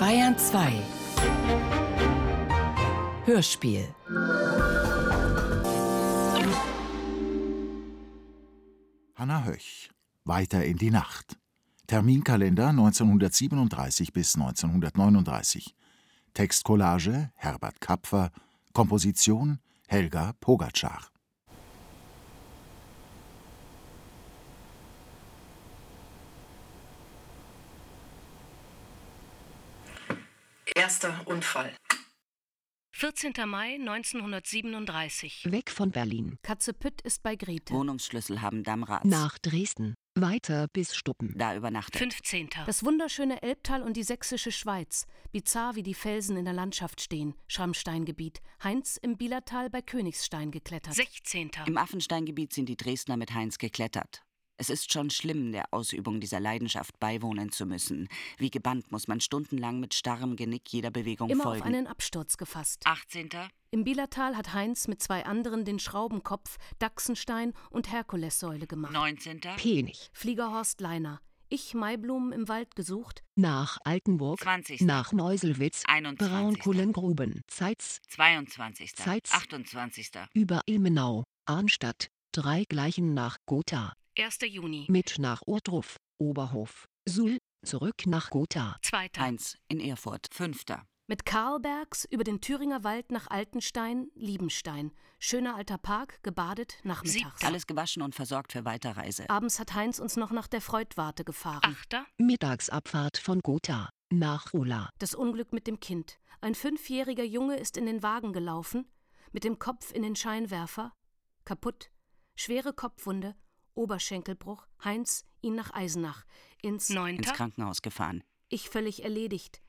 Bayern 2 Hörspiel. Hanna Höch. Weiter in die Nacht. Terminkalender 1937 bis 1939 Textcollage Herbert Kapfer. Komposition Helga Pogaczar Erster Unfall. 14. Mai 1937. Weg von Berlin. Katzepütt ist bei Grete. Wohnungsschlüssel haben Damrats. Nach Dresden. Weiter bis Stuppen. Da übernachtet. 15. Das wunderschöne Elbtal und die sächsische Schweiz. Bizarr, wie die Felsen in der Landschaft stehen. Schrammsteingebiet. Heinz im Bielertal bei Königstein geklettert. 16. Im Affensteingebiet sind die Dresdner mit Heinz geklettert. Es ist schon schlimm, der Ausübung dieser Leidenschaft beiwohnen zu müssen. Wie gebannt muss man stundenlang mit starrem Genick jeder Bewegung Immer folgen. auf einen Absturz gefasst. 18. Im Bielertal hat Heinz mit zwei anderen den Schraubenkopf, Dachsenstein und Herkulessäule gemacht. 19. Penig. Fliegerhorst Leiner. Ich Maiblumen im Wald gesucht. Nach Altenburg. 20. Nach Neuselwitz. 21. Braunkohlengruben. Zeitz. 22. Zeitz. 28. Über Ilmenau. Arnstadt. Drei gleichen nach Gotha. 1. Juni. Mit nach Ohrdruf. Oberhof. Suhl. Zurück nach Gotha. 2. Heinz in Erfurt. 5. Mit Karlbergs über den Thüringer Wald nach Altenstein, Liebenstein. Schöner alter Park, gebadet, nachmittags. Alles gewaschen und versorgt für Weiterreise. Abends hat Heinz uns noch nach der Freudwarte gefahren. 8. Mittagsabfahrt von Gotha. Nach Ula. Das Unglück mit dem Kind. Ein fünfjähriger Junge ist in den Wagen gelaufen, mit dem Kopf in den Scheinwerfer. Kaputt. Schwere Kopfwunde. Oberschenkelbruch. Heinz ihn nach Eisenach. Ins Ins Krankenhaus gefahren. Ich völlig erledigt.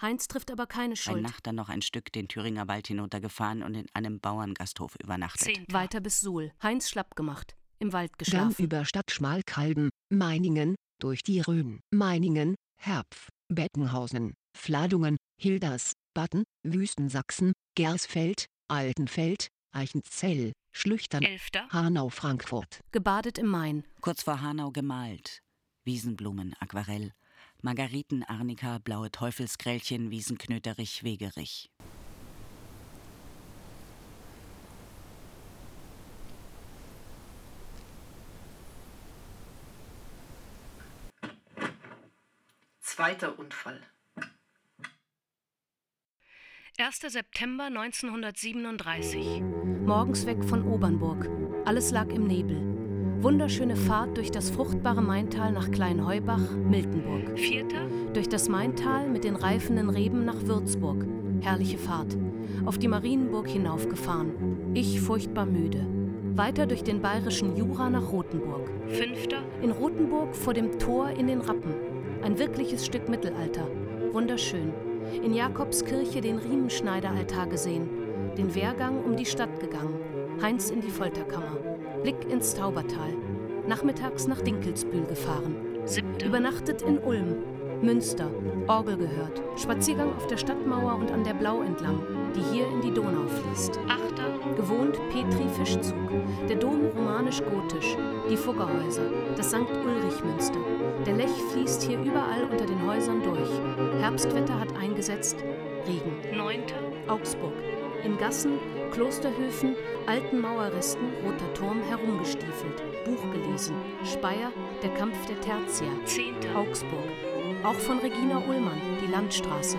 Heinz trifft aber keine Bei Schuld. Nacht dann noch ein Stück den Thüringer Wald hinuntergefahren und in einem Bauerngasthof übernachtet. Weiter bis Suhl. Heinz schlapp gemacht. Im Wald Dann geschlafen. über Stadt Schmalkalden. Meiningen. Durch die Rhön. Meiningen. Herpf. Beckenhausen. Fladungen. Hilders. Batten. Wüstensachsen. Gersfeld. Altenfeld. Eichenzell. Schlüchtern. 11. Hanau Frankfurt. Gebadet im Main. Kurz vor Hanau gemalt. Wiesenblumen, Aquarell. Margariten, Arnika, blaue Teufelsgrellchen, Wiesenknöterich, Wegerich. Zweiter Unfall. 1. September 1937. Morgens weg von Obernburg. Alles lag im Nebel. Wunderschöne Fahrt durch das fruchtbare Maintal nach Kleinheubach, Miltenburg. 4. Durch das Maintal mit den reifenden Reben nach Würzburg. Herrliche Fahrt. Auf die Marienburg hinaufgefahren. Ich furchtbar müde. Weiter durch den bayerischen Jura nach Rothenburg. 5. In Rothenburg vor dem Tor in den Rappen. Ein wirkliches Stück Mittelalter. Wunderschön. In Jakobskirche den Riemenschneideraltar gesehen. Den Wehrgang um die Stadt gegangen. Heinz in die Folterkammer. Blick ins Taubertal. Nachmittags nach Dinkelsbühl gefahren. Übernachtet in Ulm. Münster. Orgel gehört. Spaziergang auf der Stadtmauer und an der Blau entlang, die hier in die Donau fließt. Achter. Gewohnt Petri Fischzug. Der Dom romanisch-gotisch. Die Fuggerhäuser. Das St. Ulrich-Münster. Der Lech fließt hier überall unter den Häusern durch. Herbstwetter hat eingesetzt. Regen. 9. Augsburg. In Gassen, Klosterhöfen, alten Mauerresten, Roter Turm herumgestiefelt. Buch gelesen. Speyer, der Kampf der Tertia. 10. Augsburg. Auch von Regina Ullmann, die Landstraße.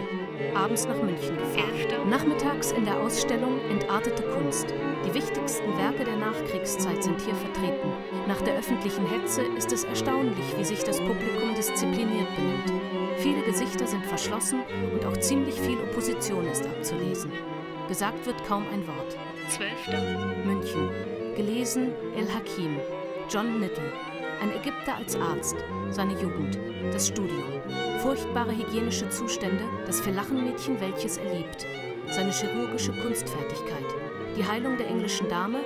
Abends nach München gefahren. Nachmittags in der Ausstellung Entartete Kunst. Die wichtigsten Werke der Nachkriegszeit sind hier vertreten. Nach der öffentlichen Hetze ist es erstaunlich, wie sich das Publikum diszipliniert benimmt. Viele Gesichter sind verschlossen und auch ziemlich viel Opposition ist abzulesen. Gesagt wird kaum ein Wort. 12. München. Gelesen El Hakim. John Nittel. Ein Ägypter als Arzt. Seine Jugend. Das Studium. Furchtbare hygienische Zustände, das Verlachenmädchen, welches er liebt. Seine chirurgische Kunstfertigkeit. Die Heilung der englischen Dame.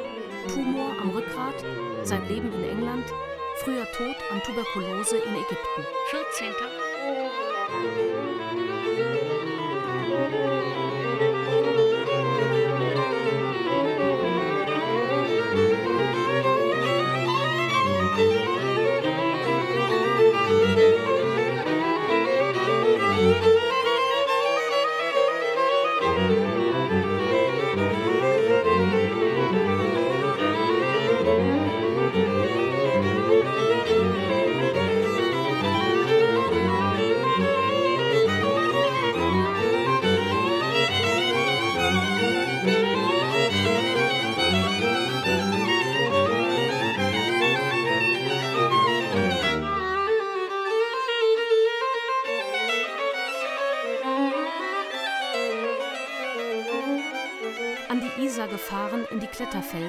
Tumor am Rückgrat. Sein Leben in England. Früher Tod an Tuberkulose in Ägypten. 14.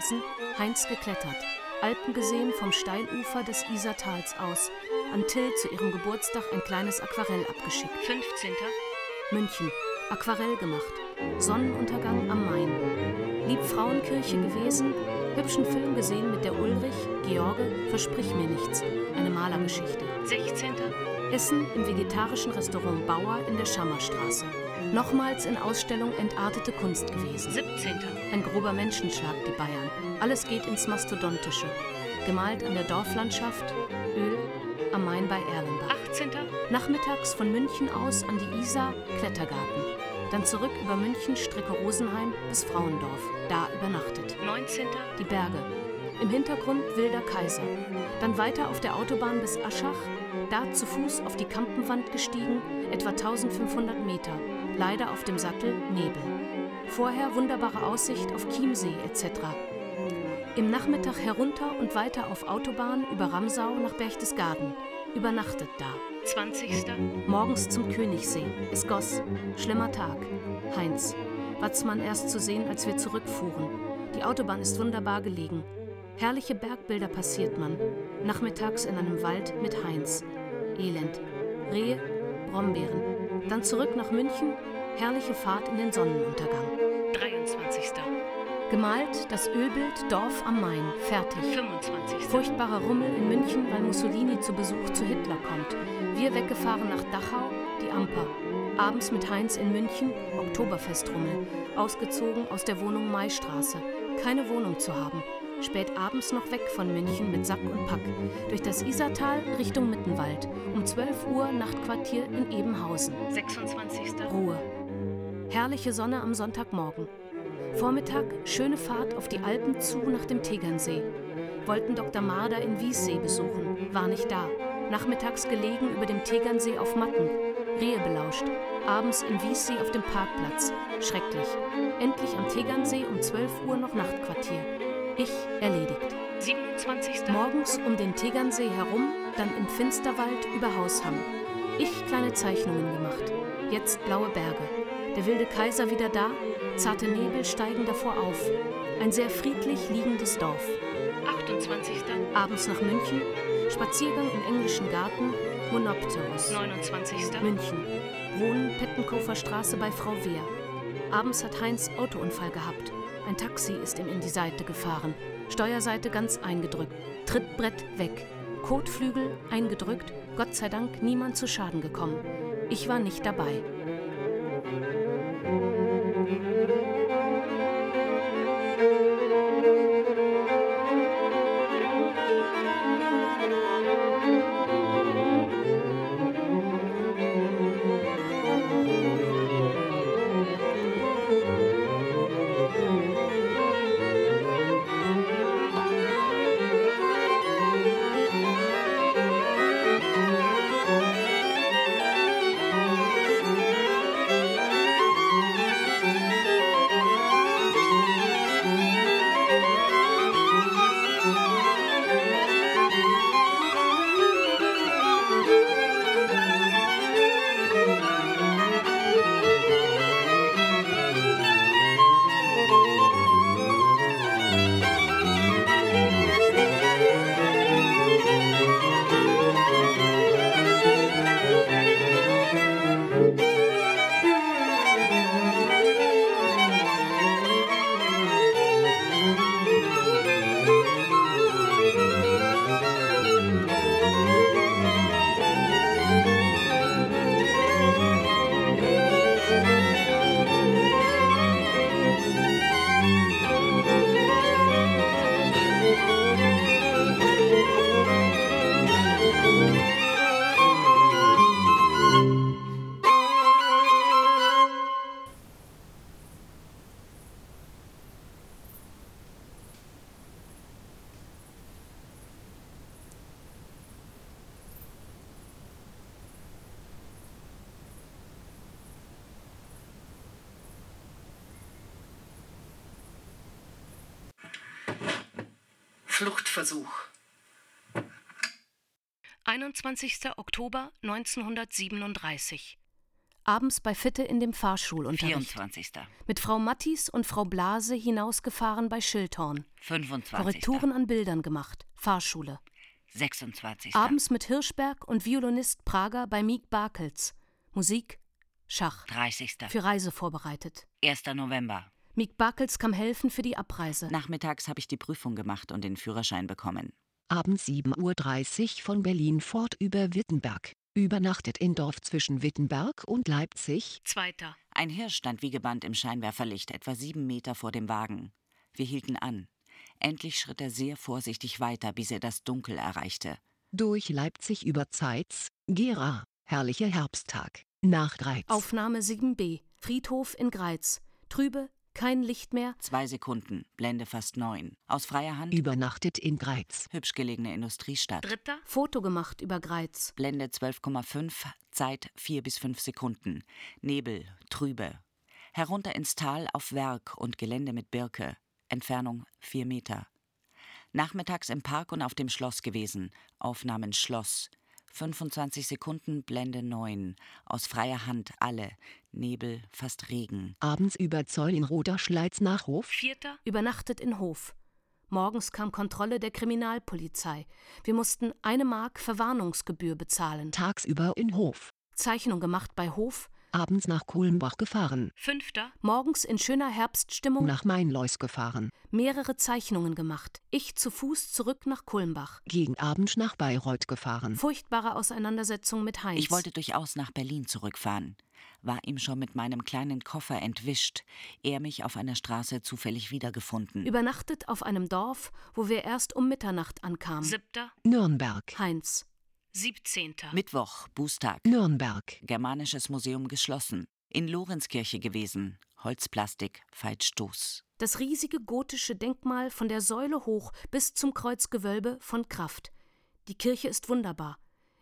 Kletterfelsen, Heinz geklettert. Alpen gesehen vom Steilufer des Isartals aus. An Till zu ihrem Geburtstag ein kleines Aquarell abgeschickt. 15. München. Aquarell gemacht. Sonnenuntergang am Main. Liebfrauenkirche gewesen. Hübschen Film gesehen mit der Ulrich, George, Versprich mir nichts. Eine Malergeschichte. 16. Essen im vegetarischen Restaurant Bauer in der Schammerstraße. Nochmals in Ausstellung entartete Kunst gewesen. 17. Ein grober Menschenschlag, die Bayern. Alles geht ins Mastodontische. Gemalt an der Dorflandschaft, Öl, am Main bei Erlenbach. 18. Nachmittags von München aus an die Isar, Klettergarten. Dann zurück über München, Strecke Rosenheim bis Frauendorf. Da übernachtet. 19. Die Berge. Im Hintergrund wilder Kaiser. Dann weiter auf der Autobahn bis Aschach. Da zu Fuß auf die Kampenwand gestiegen, etwa 1500 Meter. Leider auf dem Sattel Nebel. Vorher wunderbare Aussicht auf Chiemsee etc. Im Nachmittag herunter und weiter auf Autobahn über Ramsau nach Berchtesgaden. Übernachtet da. 20. Morgens zum Königssee. Es goss. Schlimmer Tag. Heinz. Watzmann erst zu sehen, als wir zurückfuhren. Die Autobahn ist wunderbar gelegen. Herrliche Bergbilder passiert man. Nachmittags in einem Wald mit Heinz. Elend. Rehe, Brombeeren. Dann zurück nach München. Herrliche Fahrt in den Sonnenuntergang. 23. Gemalt das Ölbild Dorf am Main. Fertig. 25. Furchtbarer Rummel in München, weil Mussolini zu Besuch zu Hitler kommt. Wir weggefahren nach Dachau, die Amper. Abends mit Heinz in München, Oktoberfestrummel. Ausgezogen aus der Wohnung Maistraße. Keine Wohnung zu haben. Spät abends noch weg von München mit Sack und Pack. Durch das Isartal Richtung Mittenwald. Um 12 Uhr Nachtquartier in Ebenhausen. 26. Ruhe. Herrliche Sonne am Sonntagmorgen. Vormittag schöne Fahrt auf die Alpen zu nach dem Tegernsee. Wollten Dr. Marder in Wiessee besuchen, war nicht da. Nachmittags gelegen über dem Tegernsee auf Matten. Rehe belauscht. Abends in Wiessee auf dem Parkplatz. Schrecklich. Endlich am Tegernsee um 12 Uhr noch Nachtquartier. Ich erledigt. 27. Morgens um den Tegernsee herum, dann im Finsterwald über Hausham. Ich kleine Zeichnungen gemacht. Jetzt blaue Berge. Der wilde Kaiser wieder da, zarte Nebel steigen davor auf. Ein sehr friedlich liegendes Dorf. 28. Abends nach München, Spaziergang im englischen Garten, Monopterus. 29. München. Wohnen Pettenkofer Straße bei Frau Wehr. Abends hat Heinz Autounfall gehabt. Ein Taxi ist ihm in die Seite gefahren. Steuerseite ganz eingedrückt. Trittbrett weg. Kotflügel eingedrückt. Gott sei Dank niemand zu Schaden gekommen. Ich war nicht dabei. Fluchtversuch. 21. Oktober 1937. Abends bei Fitte in dem Fahrschulunterricht. 24. Mit Frau Mattis und Frau Blase hinausgefahren bei Schildhorn. 25. Korrekturen an Bildern gemacht. Fahrschule. 26. Abends mit Hirschberg und Violinist Prager bei Miek Barkels. Musik, Schach. 30. Für Reise vorbereitet. 1. November. Miek Barkels kam helfen für die Abreise. Nachmittags habe ich die Prüfung gemacht und den Führerschein bekommen. Abends 7.30 Uhr von Berlin fort über Wittenberg. Übernachtet in Dorf zwischen Wittenberg und Leipzig. Zweiter. Ein Hirsch stand wie gebannt im Scheinwerferlicht, etwa sieben Meter vor dem Wagen. Wir hielten an. Endlich schritt er sehr vorsichtig weiter, bis er das Dunkel erreichte. Durch Leipzig über Zeitz, Gera. Herrlicher Herbsttag. Nach Greiz. Aufnahme 7b. Friedhof in Greiz. Trübe, kein Licht mehr. Zwei Sekunden, Blende fast neun. Aus freier Hand, Übernachtet in Greiz. hübsch gelegene Industriestadt. Dritter. Foto gemacht über Greiz. Blende 12,5, Zeit 4 bis 5 Sekunden. Nebel, trübe. Herunter ins Tal auf Werk und Gelände mit Birke. Entfernung 4 Meter. Nachmittags im Park und auf dem Schloss gewesen. Aufnahmen Schloss. 25 Sekunden, Blende 9. Aus freier Hand alle. Nebel, fast Regen. Abends über Zoll in Roderschleiz nach Hof. Vierter. Übernachtet in Hof. Morgens kam Kontrolle der Kriminalpolizei. Wir mussten eine Mark Verwarnungsgebühr bezahlen. Tagsüber in Hof. Zeichnung gemacht bei Hof. Abends nach Kulmbach gefahren. Fünfter. Morgens in schöner Herbststimmung Nach Mainlois gefahren. mehrere Zeichnungen gemacht. Ich zu Fuß zurück nach Kulmbach. Gegen Abend nach Bayreuth gefahren. Furchtbare Auseinandersetzung mit Heinz. Ich wollte durchaus nach Berlin zurückfahren. War ihm schon mit meinem kleinen Koffer entwischt. Er mich auf einer Straße zufällig wiedergefunden. Übernachtet auf einem Dorf, wo wir erst um Mitternacht ankamen. Siebter. Nürnberg. Heinz. Siebzehnter. Mittwoch, Bußtag. Nürnberg. Germanisches Museum geschlossen. In Lorenzkirche gewesen. Holzplastik, Feitstoß. Das riesige gotische Denkmal von der Säule hoch bis zum Kreuzgewölbe von Kraft. Die Kirche ist wunderbar.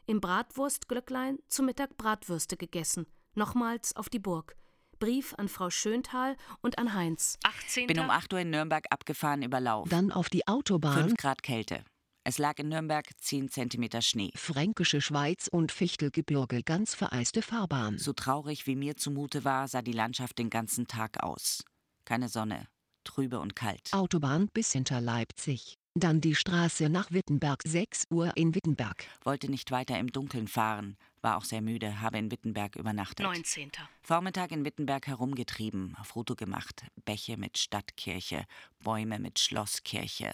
Im Bratwurstglöcklein zu Mittag Bratwürste gegessen. Nochmals auf die Burg. Brief an Frau Schöntal und an Heinz. Achtzehnter. Bin um 8 Uhr in Nürnberg abgefahren über Lauf. Dann auf die Autobahn. 5 Grad Kälte. Es lag in Nürnberg 10 Zentimeter Schnee. Fränkische Schweiz und Fichtelgebirge ganz vereiste Fahrbahn. So traurig wie mir zumute war, sah die Landschaft den ganzen Tag aus. Keine Sonne, trübe und kalt. Autobahn bis hinter Leipzig. Dann die Straße nach Wittenberg. 6 Uhr in Wittenberg. Wollte nicht weiter im Dunkeln fahren, war auch sehr müde, habe in Wittenberg übernachtet. Neunzehnter. Vormittag in Wittenberg herumgetrieben, Foto gemacht, Bäche mit Stadtkirche, Bäume mit Schlosskirche.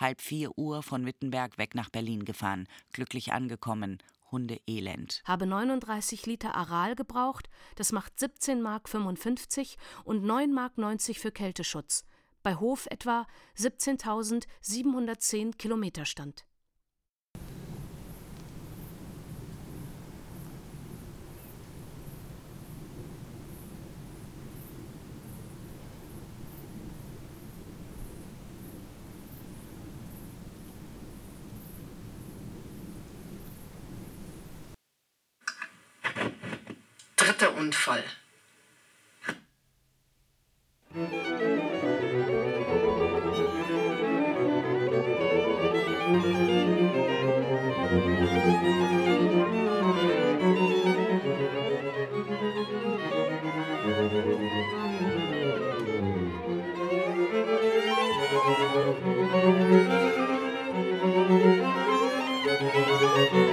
Halb vier Uhr von Wittenberg weg nach Berlin gefahren, glücklich angekommen, Hunde elend. Habe 39 Liter Aral gebraucht, das macht 17 Mark 55 und 9 Mark 90 für Kälteschutz. Bei Hof etwa 17.710 Kilometer stand. Unfall. Musik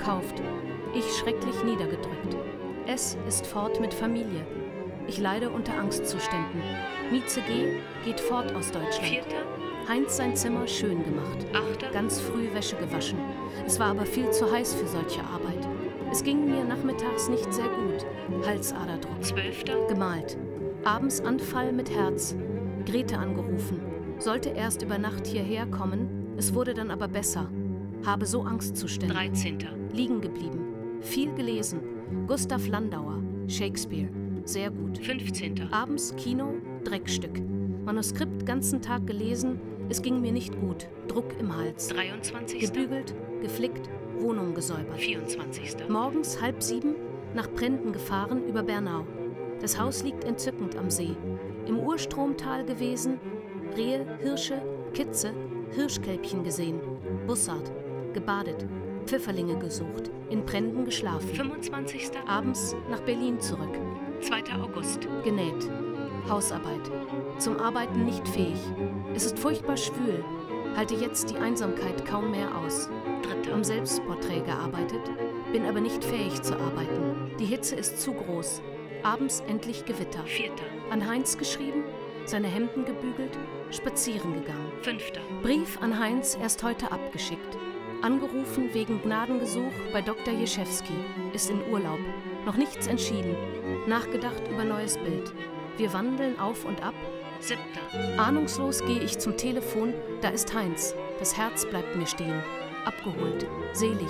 verkauft. Ich schrecklich niedergedrückt. Es ist fort mit Familie. Ich leide unter Angstzuständen. Mieze G. geht fort aus Deutschland. Vierter, Heinz sein Zimmer schön gemacht. achter, Ganz früh Wäsche gewaschen. Es war aber viel zu heiß für solche Arbeit. Es ging mir nachmittags nicht sehr gut. Halsaderdruck. zwölfter, Gemalt. Abends Anfall mit Herz. Grete angerufen. Sollte erst über Nacht hierher kommen, es wurde dann aber besser. Habe so Angstzustände. dreizehnter, Liegen geblieben. Viel gelesen. Gustav Landauer. Shakespeare. Sehr gut. fünfzehnter, Abends Kino, Dreckstück. Manuskript ganzen Tag gelesen, es ging mir nicht gut. Druck im Hals. dreiundzwanzigster, Gebügelt, geflickt, Wohnung gesäubert. vierundzwanzigster, Morgens halb sieben nach Brenden gefahren über Bernau. Das Haus liegt entzückend am See. Im Urstromtal gewesen, Rehe, Hirsche, Kitze, Hirschkälbchen gesehen, Bussard, gebadet, Pfifferlinge gesucht, in Brenden geschlafen. fünfundzwanzigster, Abends nach Berlin zurück, zweiter August, genäht, Hausarbeit, zum Arbeiten nicht fähig. Es ist furchtbar schwül, halte jetzt die Einsamkeit kaum mehr aus. dritter, Am Selbstporträt gearbeitet, bin aber nicht fähig zu arbeiten. Die Hitze ist zu groß. Abends endlich Gewitter. vierter, An Heinz geschrieben, seine Hemden gebügelt, spazieren gegangen. fünfter, Brief an Heinz erst heute abgeschickt. Angerufen wegen Gnadengesuch bei Dr. Jeschewski. Ist in Urlaub. Noch nichts entschieden. Nachgedacht über neues Bild. Wir wandeln auf und ab. siebter, Ahnungslos gehe ich zum Telefon, da ist Heinz. Das Herz bleibt mir stehen. Abgeholt, selig,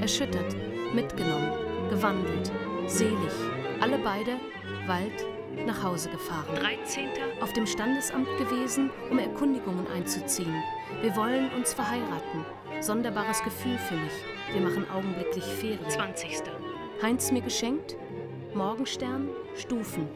erschüttert, mitgenommen, gewandelt, selig. Alle beide, Wald, nach Hause gefahren. dreizehnter, Auf dem Standesamt gewesen, um Erkundigungen einzuziehen. Wir wollen uns verheiraten. Sonderbares Gefühl für mich. Wir machen augenblicklich Ferien. zwanzigster, Heinz mir geschenkt, Morgenstern, Stufen,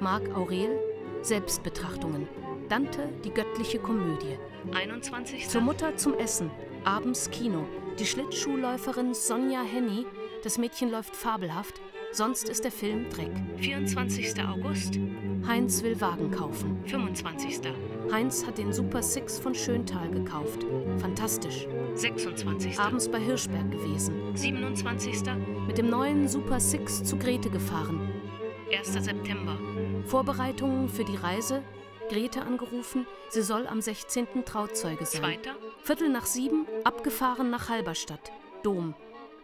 Marc Aurel, Selbstbetrachtungen, Dante, die göttliche Komödie. einundzwanzigster, Zur Mutter zum Essen, abends Kino, die Schlittschuhläuferin Sonja Henny, das Mädchen läuft fabelhaft, sonst ist der Film Dreck. vierundzwanzigster August, Heinz will Wagen kaufen. fünfundzwanzigster, Heinz hat den Super Six von Schöntal gekauft. Fantastisch. sechsundzwanzigster, Abends bei Hirschberg gewesen. siebenundzwanzigster, Mit dem neuen Super Six zu Grete gefahren. erster September, Vorbereitungen für die Reise. Grete angerufen, sie soll am 16. Trauzeuge sein. zweiter, Viertel nach sieben, abgefahren nach Halberstadt. Dom.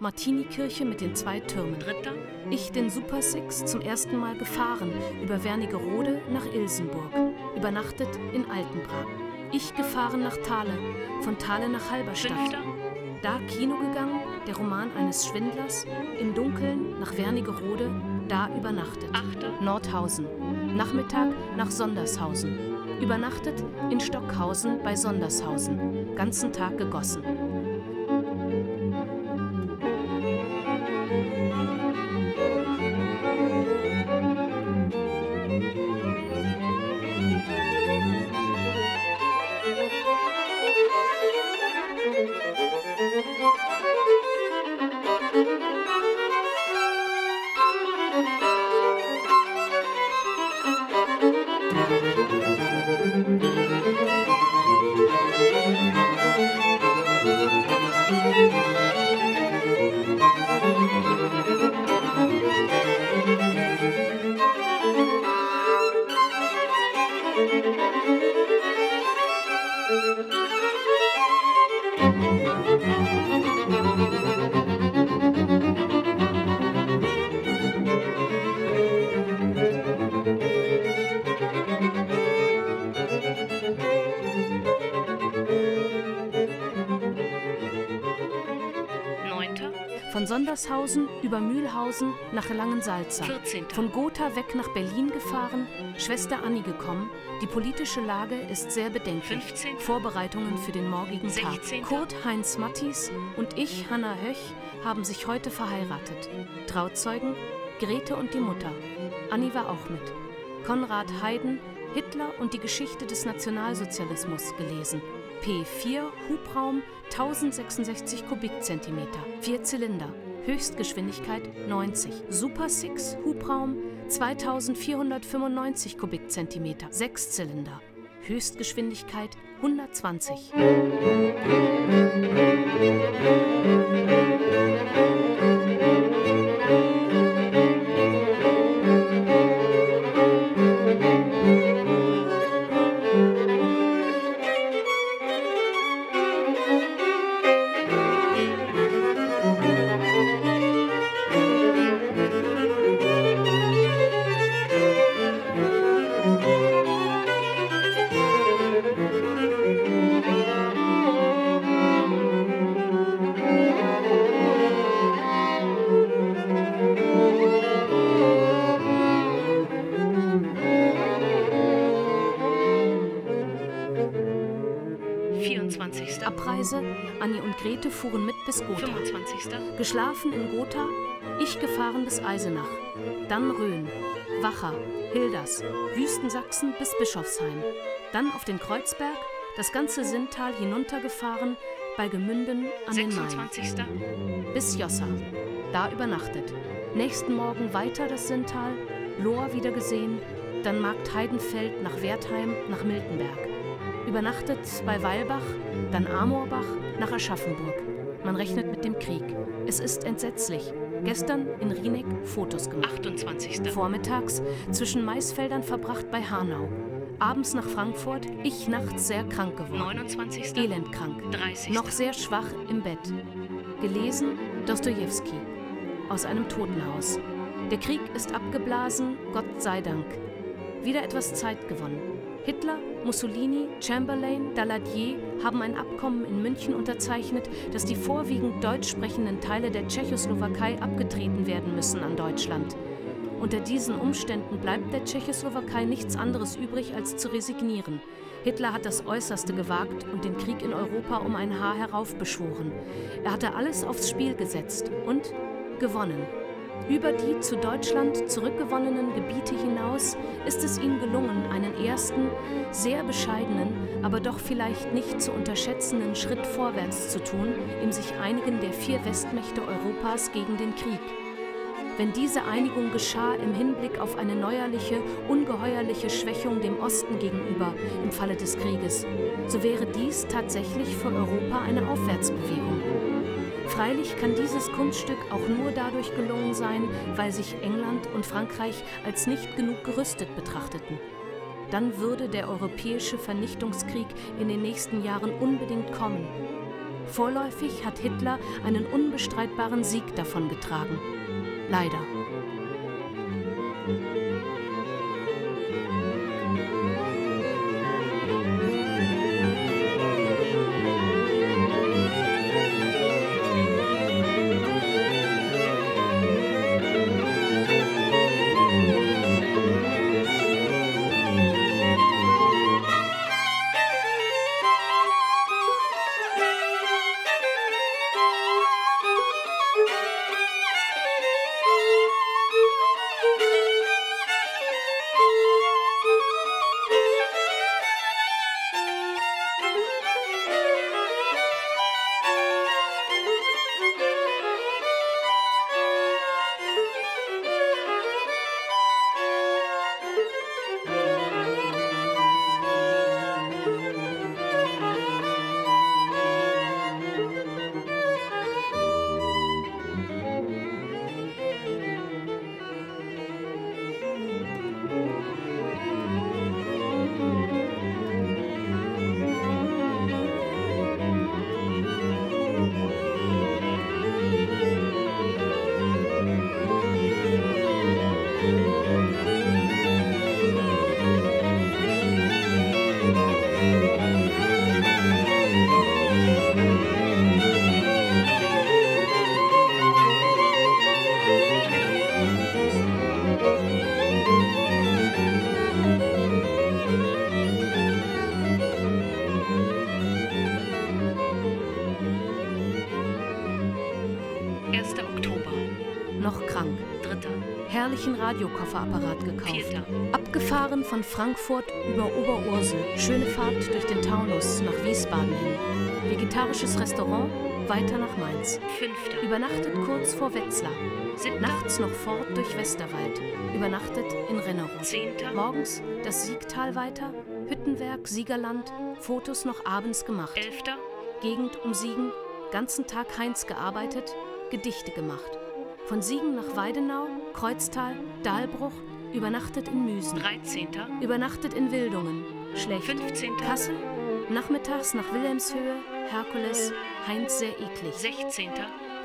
Martinikirche mit den zwei Türmen. dritter, Ich den Super Six zum ersten Mal gefahren, über Wernigerode nach Ilsenburg. Übernachtet in Altenbrak. Ich gefahren nach Thale, von Thale nach Halberstadt. fünfter, Da Kino gegangen, der Roman eines Schwindlers. Im Dunkeln nach Wernigerode, da übernachtet. achter, Nordhausen. Nachmittag nach Sondershausen. Übernachtet in Stockhausen bei Sondershausen. Ganzen Tag gegossen. Von Sondershausen über Mühlhausen nach Langensalza. vierzehnter, Von Gotha weg nach Berlin gefahren, Schwester Anni gekommen. Die politische Lage ist sehr bedenklich. 15. Vorbereitungen für den morgigen Tag. 16. Kurt Heinz Mattis und ich, Hanna Höch, haben sich heute verheiratet. Trauzeugen, Grete und die Mutter. Anni war auch mit. Konrad Haydn, Hitler und die Geschichte des Nationalsozialismus gelesen. P4 Hubraum 1066 Kubikzentimeter, vier Zylinder, Höchstgeschwindigkeit 90. Super Six Hubraum 2495 Kubikzentimeter, sechs Zylinder, Höchstgeschwindigkeit 120. Abreise. Geschlafen in Gotha, ich gefahren bis Eisenach. Dann Rhön, Wacher, Hilders, Wüstensachsen bis Bischofsheim. Dann auf den Kreuzberg, das ganze Sinntal hinuntergefahren, bei Gemünden an 26. den Main. Bis Jossa, da übernachtet. Nächsten Morgen weiter das Sinntal, Lohr wieder gesehen, dann Markt Heidenfeld nach Wertheim, nach Miltenberg. Übernachtet bei Weilbach, dann Amorbach, nach Aschaffenburg. Man rechnet mit dem Krieg. Es ist entsetzlich. Gestern in Rieneck Fotos gemacht. 28. Vormittags zwischen Maisfeldern verbracht bei Hanau. Abends nach Frankfurt, ich nachts sehr krank geworden. 29. Elendkrank. 30. Noch sehr schwach im Bett. Gelesen Dostojewski. Aus einem Totenhaus. Der Krieg ist abgeblasen, Gott sei Dank. Wieder etwas Zeit gewonnen. Hitler, Mussolini, Chamberlain, Daladier haben ein Abkommen in München unterzeichnet, dass die vorwiegend deutsch sprechenden Teile der Tschechoslowakei abgetreten werden müssen an Deutschland. Unter diesen Umständen bleibt der Tschechoslowakei nichts anderes übrig, als zu resignieren. Hitler hat das Äußerste gewagt und den Krieg in Europa um ein Haar heraufbeschworen. Er hatte alles aufs Spiel gesetzt und gewonnen. Über die zu Deutschland zurückgewonnenen Gebiete hinaus ist es ihm gelungen, einen ersten, sehr bescheidenen, aber doch vielleicht nicht zu unterschätzenden Schritt vorwärts zu tun im sich einigen der vier Westmächte Europas gegen den Krieg. Wenn diese Einigung geschah im Hinblick auf eine neuerliche, ungeheuerliche Schwächung dem Osten gegenüber im Falle des Krieges, so wäre dies tatsächlich für Europa eine Aufwärtsbewegung. Freilich kann dieses Kunststück auch nur dadurch gelungen sein, weil sich England und Frankreich als nicht genug gerüstet betrachteten. Dann würde der europäische Vernichtungskrieg in den nächsten Jahren unbedingt kommen. Vorläufig hat Hitler einen unbestreitbaren Sieg davongetragen. Leider. Herrlichen Radiokofferaapparat gekauft. Abgefahren von Frankfurt über Oberursel. Schöne Fahrt durch den Taunus nach Wiesbaden hin. Vegetarisches Restaurant, weiter nach Mainz. Fünfter. Übernachtet kurz vor Wetzlar. Siebter. Nachts noch fort durch Westerwald. Übernachtet in Rennerow. Zehnter. Morgens das Siegtal weiter, Hüttenwerk, Siegerland, Fotos noch abends gemacht. 11. Gegend um Siegen, ganzen Tag Heinz gearbeitet, Gedichte gemacht. Von Siegen nach Weidenau, Kreuztal, Dahlbruch, übernachtet in Müsen. 13. Übernachtet in Wildungen, schlecht. 15. Kassel, nachmittags nach Wilhelmshöhe, Herkules, Heinz sehr eklig. 16.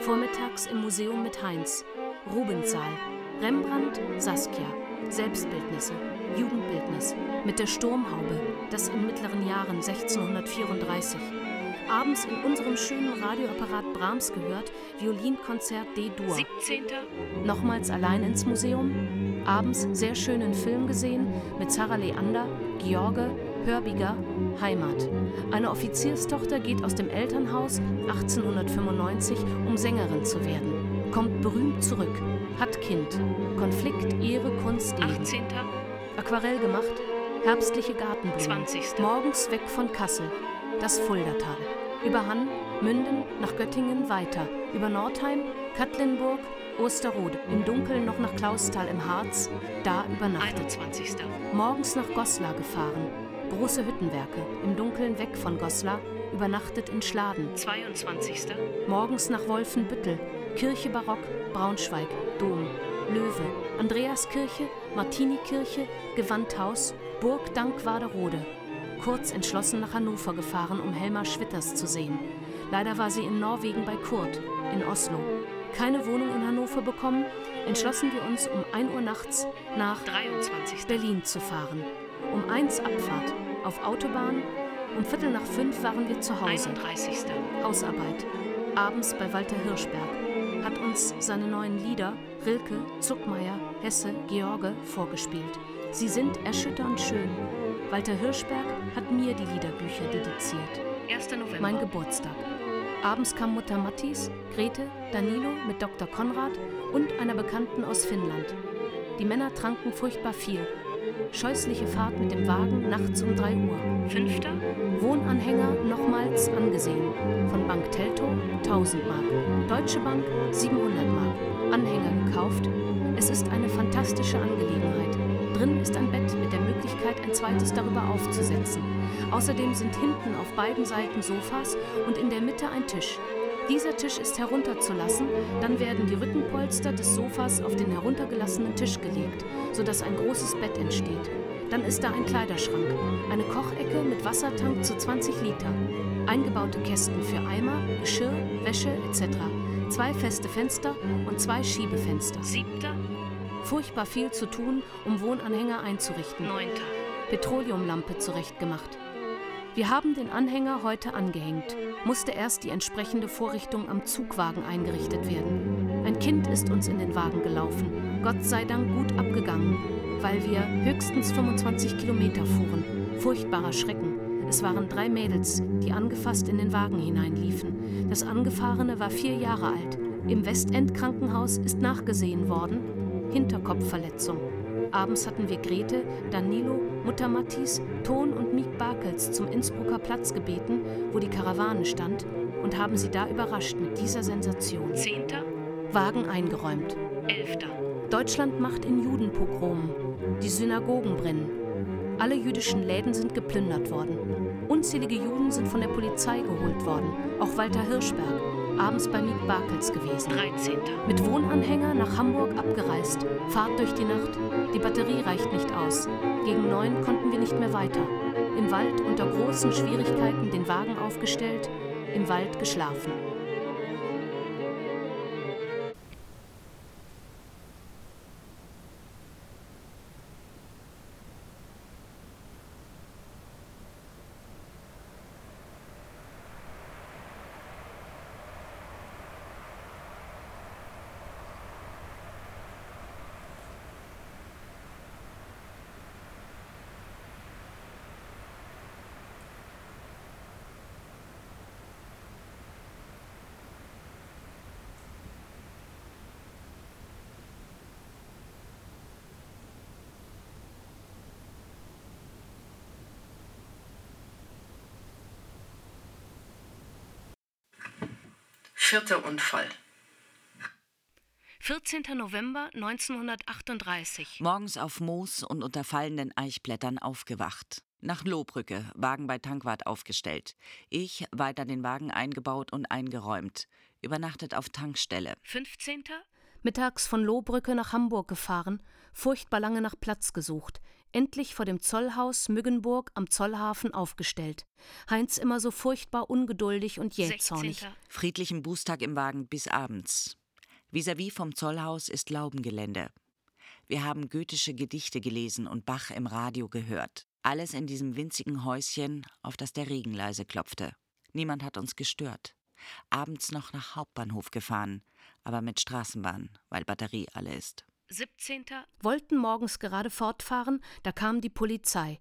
Vormittags im Museum mit Heinz, Rubensaal, Rembrandt, Saskia, Selbstbildnisse, Jugendbildnis, mit der Sturmhaube, das in mittleren Jahren 1634. Abends in unserem schönen Radioapparat Brahms gehört, Violinkonzert D-Dur. 17. Nochmals allein ins Museum, abends sehr schönen Film gesehen mit Sarah Leander, George, Hörbiger, Heimat. Eine Offizierstochter geht aus dem Elternhaus 1895, um Sängerin zu werden. Kommt berühmt zurück, hat Kind. Konflikt, Ehre, Kunst, Leben. 18. Aquarell gemacht, herbstliche Gartenblumen. 20. Morgens weg von Kassel, das Fuldatal. Über Hann, Münden, nach Göttingen weiter. Über Nordheim, Katlinburg, Osterode. Im Dunkeln noch nach Klausthal im Harz, da übernachtet. 21. Morgens nach Goslar gefahren. Große Hüttenwerke. Im Dunkeln weg von Goslar, übernachtet in Schladen. 22. Morgens nach Wolfenbüttel, Kirche Barock, Braunschweig, Dom, Löwe, Andreaskirche, Martinikirche, Gewandhaus, Burg Dankwaderode. Kurz entschlossen nach Hannover gefahren, um Helma Schwitters zu sehen. Leider war sie in Norwegen bei Kurt, in Oslo. Keine Wohnung in Hannover bekommen, entschlossen wir uns um 1 Uhr nachts nach 23. Berlin zu fahren. Um 1 Abfahrt auf Autobahn, um Viertel nach fünf waren wir zu Hause. 31. Hausarbeit. Abends bei Walter Hirschberg. Hat uns seine neuen Lieder, Rilke, Zuckmeier, Hesse, George, vorgespielt. Sie sind erschütternd schön. Walter Hirschberg hat mir die Liederbücher dediziert. 1. November. Mein Geburtstag. Abends kam Mutter Mattis, Grete, Danilo mit Dr. Konrad und einer Bekannten aus Finnland. Die Männer tranken furchtbar viel. Scheußliche Fahrt mit dem Wagen nachts um 3 Uhr. 5. Wohnanhänger nochmals angesehen. Von Bank Teltow 1000 Mark. Deutsche Bank 700 Mark. Anhänger gekauft. Es ist eine fantastische Angelegenheit. Drin ist ein Bett mit der Möglichkeit, ein zweites darüber aufzusetzen. Außerdem sind hinten auf beiden Seiten Sofas und in der Mitte ein Tisch. Dieser Tisch ist herunterzulassen, dann werden die Rückenpolster des Sofas auf den heruntergelassenen Tisch gelegt, sodass ein großes Bett entsteht. Dann ist da ein Kleiderschrank, eine Kochecke mit Wassertank zu 20 Liter, eingebaute Kästen für Eimer, Geschirr, Wäsche etc., zwei feste Fenster und zwei Schiebefenster. 7. Furchtbar viel zu tun, um Wohnanhänger einzurichten. 9. Petroleumlampe zurechtgemacht. Wir haben den Anhänger heute angehängt. Musste erst die entsprechende Vorrichtung am Zugwagen eingerichtet werden. Ein Kind ist uns in den Wagen gelaufen. Gott sei Dank gut abgegangen, weil wir höchstens 25 Kilometer fuhren. Furchtbarer Schrecken. Es waren drei Mädels, die angefasst in den Wagen hineinliefen. Das Angefahrene war vier Jahre alt. Im Westend-Krankenhaus ist nachgesehen worden. Hinterkopfverletzung. Abends hatten wir Grete, Danilo, Mutter Mattis, Ton und Miek Barkels zum Innsbrucker Platz gebeten, wo die Karawane stand, und haben sie da überrascht mit dieser Sensation. 10. Wagen eingeräumt. 11. Deutschland macht in Judenpogromen. Die Synagogen brennen. Alle jüdischen Läden sind geplündert worden. Unzählige Juden sind von der Polizei geholt worden. Auch Walter Hirschberg, abends bei Miek Barkels gewesen. 13. Mit Wohnanhänger nach Hamburg abgereist. Fahrt durch die Nacht. Die Batterie reicht nicht aus. Gegen neun konnten wir nicht mehr weiter. Im Wald unter großen Schwierigkeiten den Wagen aufgestellt, im Wald geschlafen. Vierter Unfall. 14. November 1938. Morgens auf Moos und unter fallenden Eichblättern aufgewacht. Nach Lohbrücke, Wagen bei Tankwart aufgestellt. Ich weiter den Wagen eingebaut und eingeräumt. Übernachtet auf Tankstelle. 15. Mittags von Lohbrücke nach Hamburg gefahren, furchtbar lange nach Platz gesucht. Endlich vor dem Zollhaus Müggenburg am Zollhafen aufgestellt. Heinz immer so furchtbar ungeduldig und jähzornig. 16. Friedlichen Bußtag im Wagen bis abends. Vis-à-vis vom Zollhaus ist Laubengelände. Wir haben goethische Gedichte gelesen und Bach im Radio gehört. Alles in diesem winzigen Häuschen, auf das der Regen leise klopfte. Niemand hat uns gestört. Abends noch nach Hauptbahnhof gefahren, aber mit Straßenbahn, weil Batterie alle ist. 17. Wollten morgens gerade fortfahren, da kam die Polizei.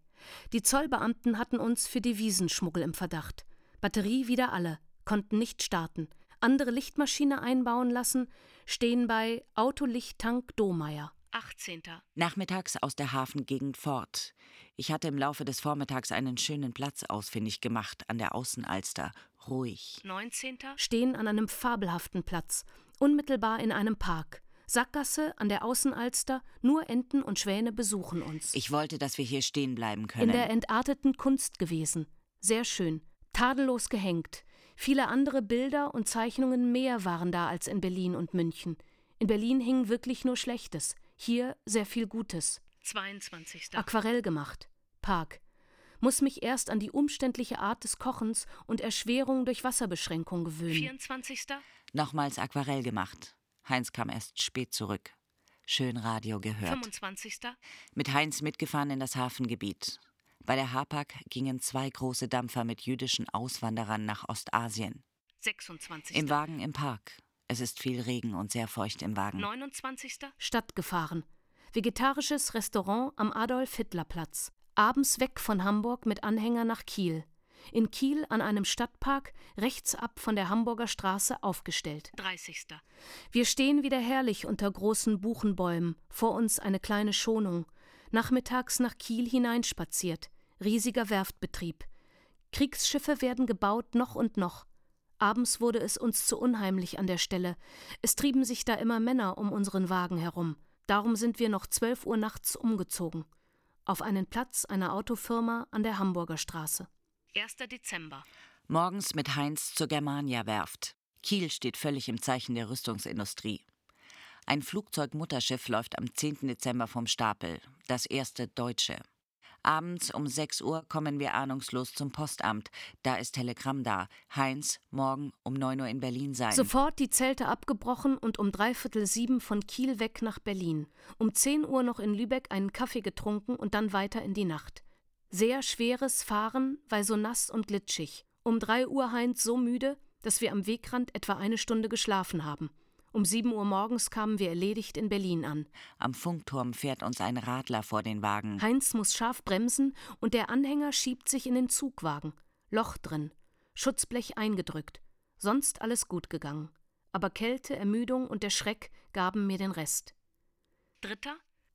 Die Zollbeamten hatten uns für Devisenschmuggel im Verdacht. Batterie wieder alle, konnten nicht starten. Andere Lichtmaschine einbauen lassen, stehen bei Autolichttank Domeyer. 18. Nachmittags aus der Hafengegend fort. Ich hatte im Laufe des Vormittags einen schönen Platz ausfindig gemacht an der Außenalster. Ruhig. 19. Stehen an einem fabelhaften Platz, unmittelbar in einem Park. Sackgasse an der Außenalster, nur Enten und Schwäne besuchen uns. Ich wollte, dass wir hier stehen bleiben in können. der entarteten Kunst gewesen. Sehr schön, tadellos gehängt. Viele andere Bilder und Zeichnungen mehr waren da als in Berlin und München. In Berlin hing wirklich nur Schlechtes, hier sehr viel Gutes. 22. Aquarell gemacht. Park. Muss mich erst an die umständliche Art des Kochens und Erschwerung durch Wasserbeschränkung gewöhnen. 24. Nochmals Aquarell gemacht. Heinz kam erst spät zurück. Schön Radio gehört. 25. Mit Heinz mitgefahren in das Hafengebiet. Bei der Hapag gingen zwei große Dampfer mit jüdischen Auswanderern nach Ostasien. 26. Im Wagen im Park. Es ist viel Regen und sehr feucht im Wagen. 29. Stadt gefahren. Vegetarisches Restaurant am Adolf-Hitler-Platz. Abends weg von Hamburg mit Anhänger nach Kiel. In Kiel an einem Stadtpark rechts ab von der Hamburger Straße aufgestellt. 30. Wir stehen wieder herrlich unter großen Buchenbäumen, vor uns eine kleine Schonung. Nachmittags nach Kiel hineinspaziert. Riesiger Werftbetrieb. Kriegsschiffe werden gebaut noch und noch. Abends wurde es uns zu unheimlich an der Stelle. Es trieben sich da immer Männer um unseren Wagen herum. Darum sind wir noch zwölf Uhr nachts umgezogen. Auf einen Platz einer Autofirma an der Hamburger Straße. 1. Dezember. Morgens mit Heinz zur Germania-Werft. Kiel steht völlig im Zeichen der Rüstungsindustrie. Ein Flugzeugmutterschiff läuft am 10. Dezember vom Stapel, das erste deutsche. Abends um 6 Uhr kommen wir ahnungslos zum Postamt. Da ist Telegramm da. Heinz, morgen um 9 Uhr in Berlin sein. Sofort die Zelte abgebrochen und um dreiviertel sieben von Kiel weg nach Berlin. Um zehn Uhr noch in Lübeck einen Kaffee getrunken und dann weiter in die Nacht. Sehr schweres Fahren, weil so nass und glitschig. Um drei Uhr Heinz so müde, dass wir am Wegrand etwa eine Stunde geschlafen haben. Um sieben Uhr morgens kamen wir erledigt in Berlin an. Am Funkturm fährt uns ein Radler vor den Wagen. Heinz muss scharf bremsen und der Anhänger schiebt sich in den Zugwagen. Loch drin. Schutzblech eingedrückt. Sonst alles gut gegangen. Aber Kälte, Ermüdung und der Schreck gaben mir den Rest. 3.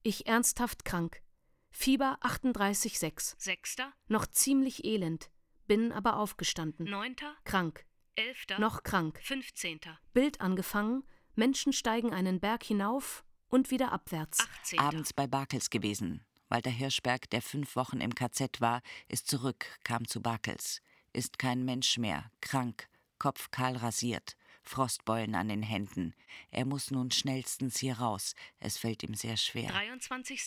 Ich ernsthaft krank. Fieber 38,6. 6. Noch ziemlich elend. Bin aber aufgestanden. 9. Krank. 11. Noch krank. 15. Bild angefangen. Menschen steigen einen Berg hinauf und wieder abwärts. 18. Abends bei Barkels gewesen. Walter Hirschberg, der fünf Wochen im KZ war, ist zurück, kam zu Barkels. Ist kein Mensch mehr, krank, Kopf kahl rasiert, Frostbeulen an den Händen. Er muss nun schnellstens hier raus. Es fällt ihm sehr schwer. 23.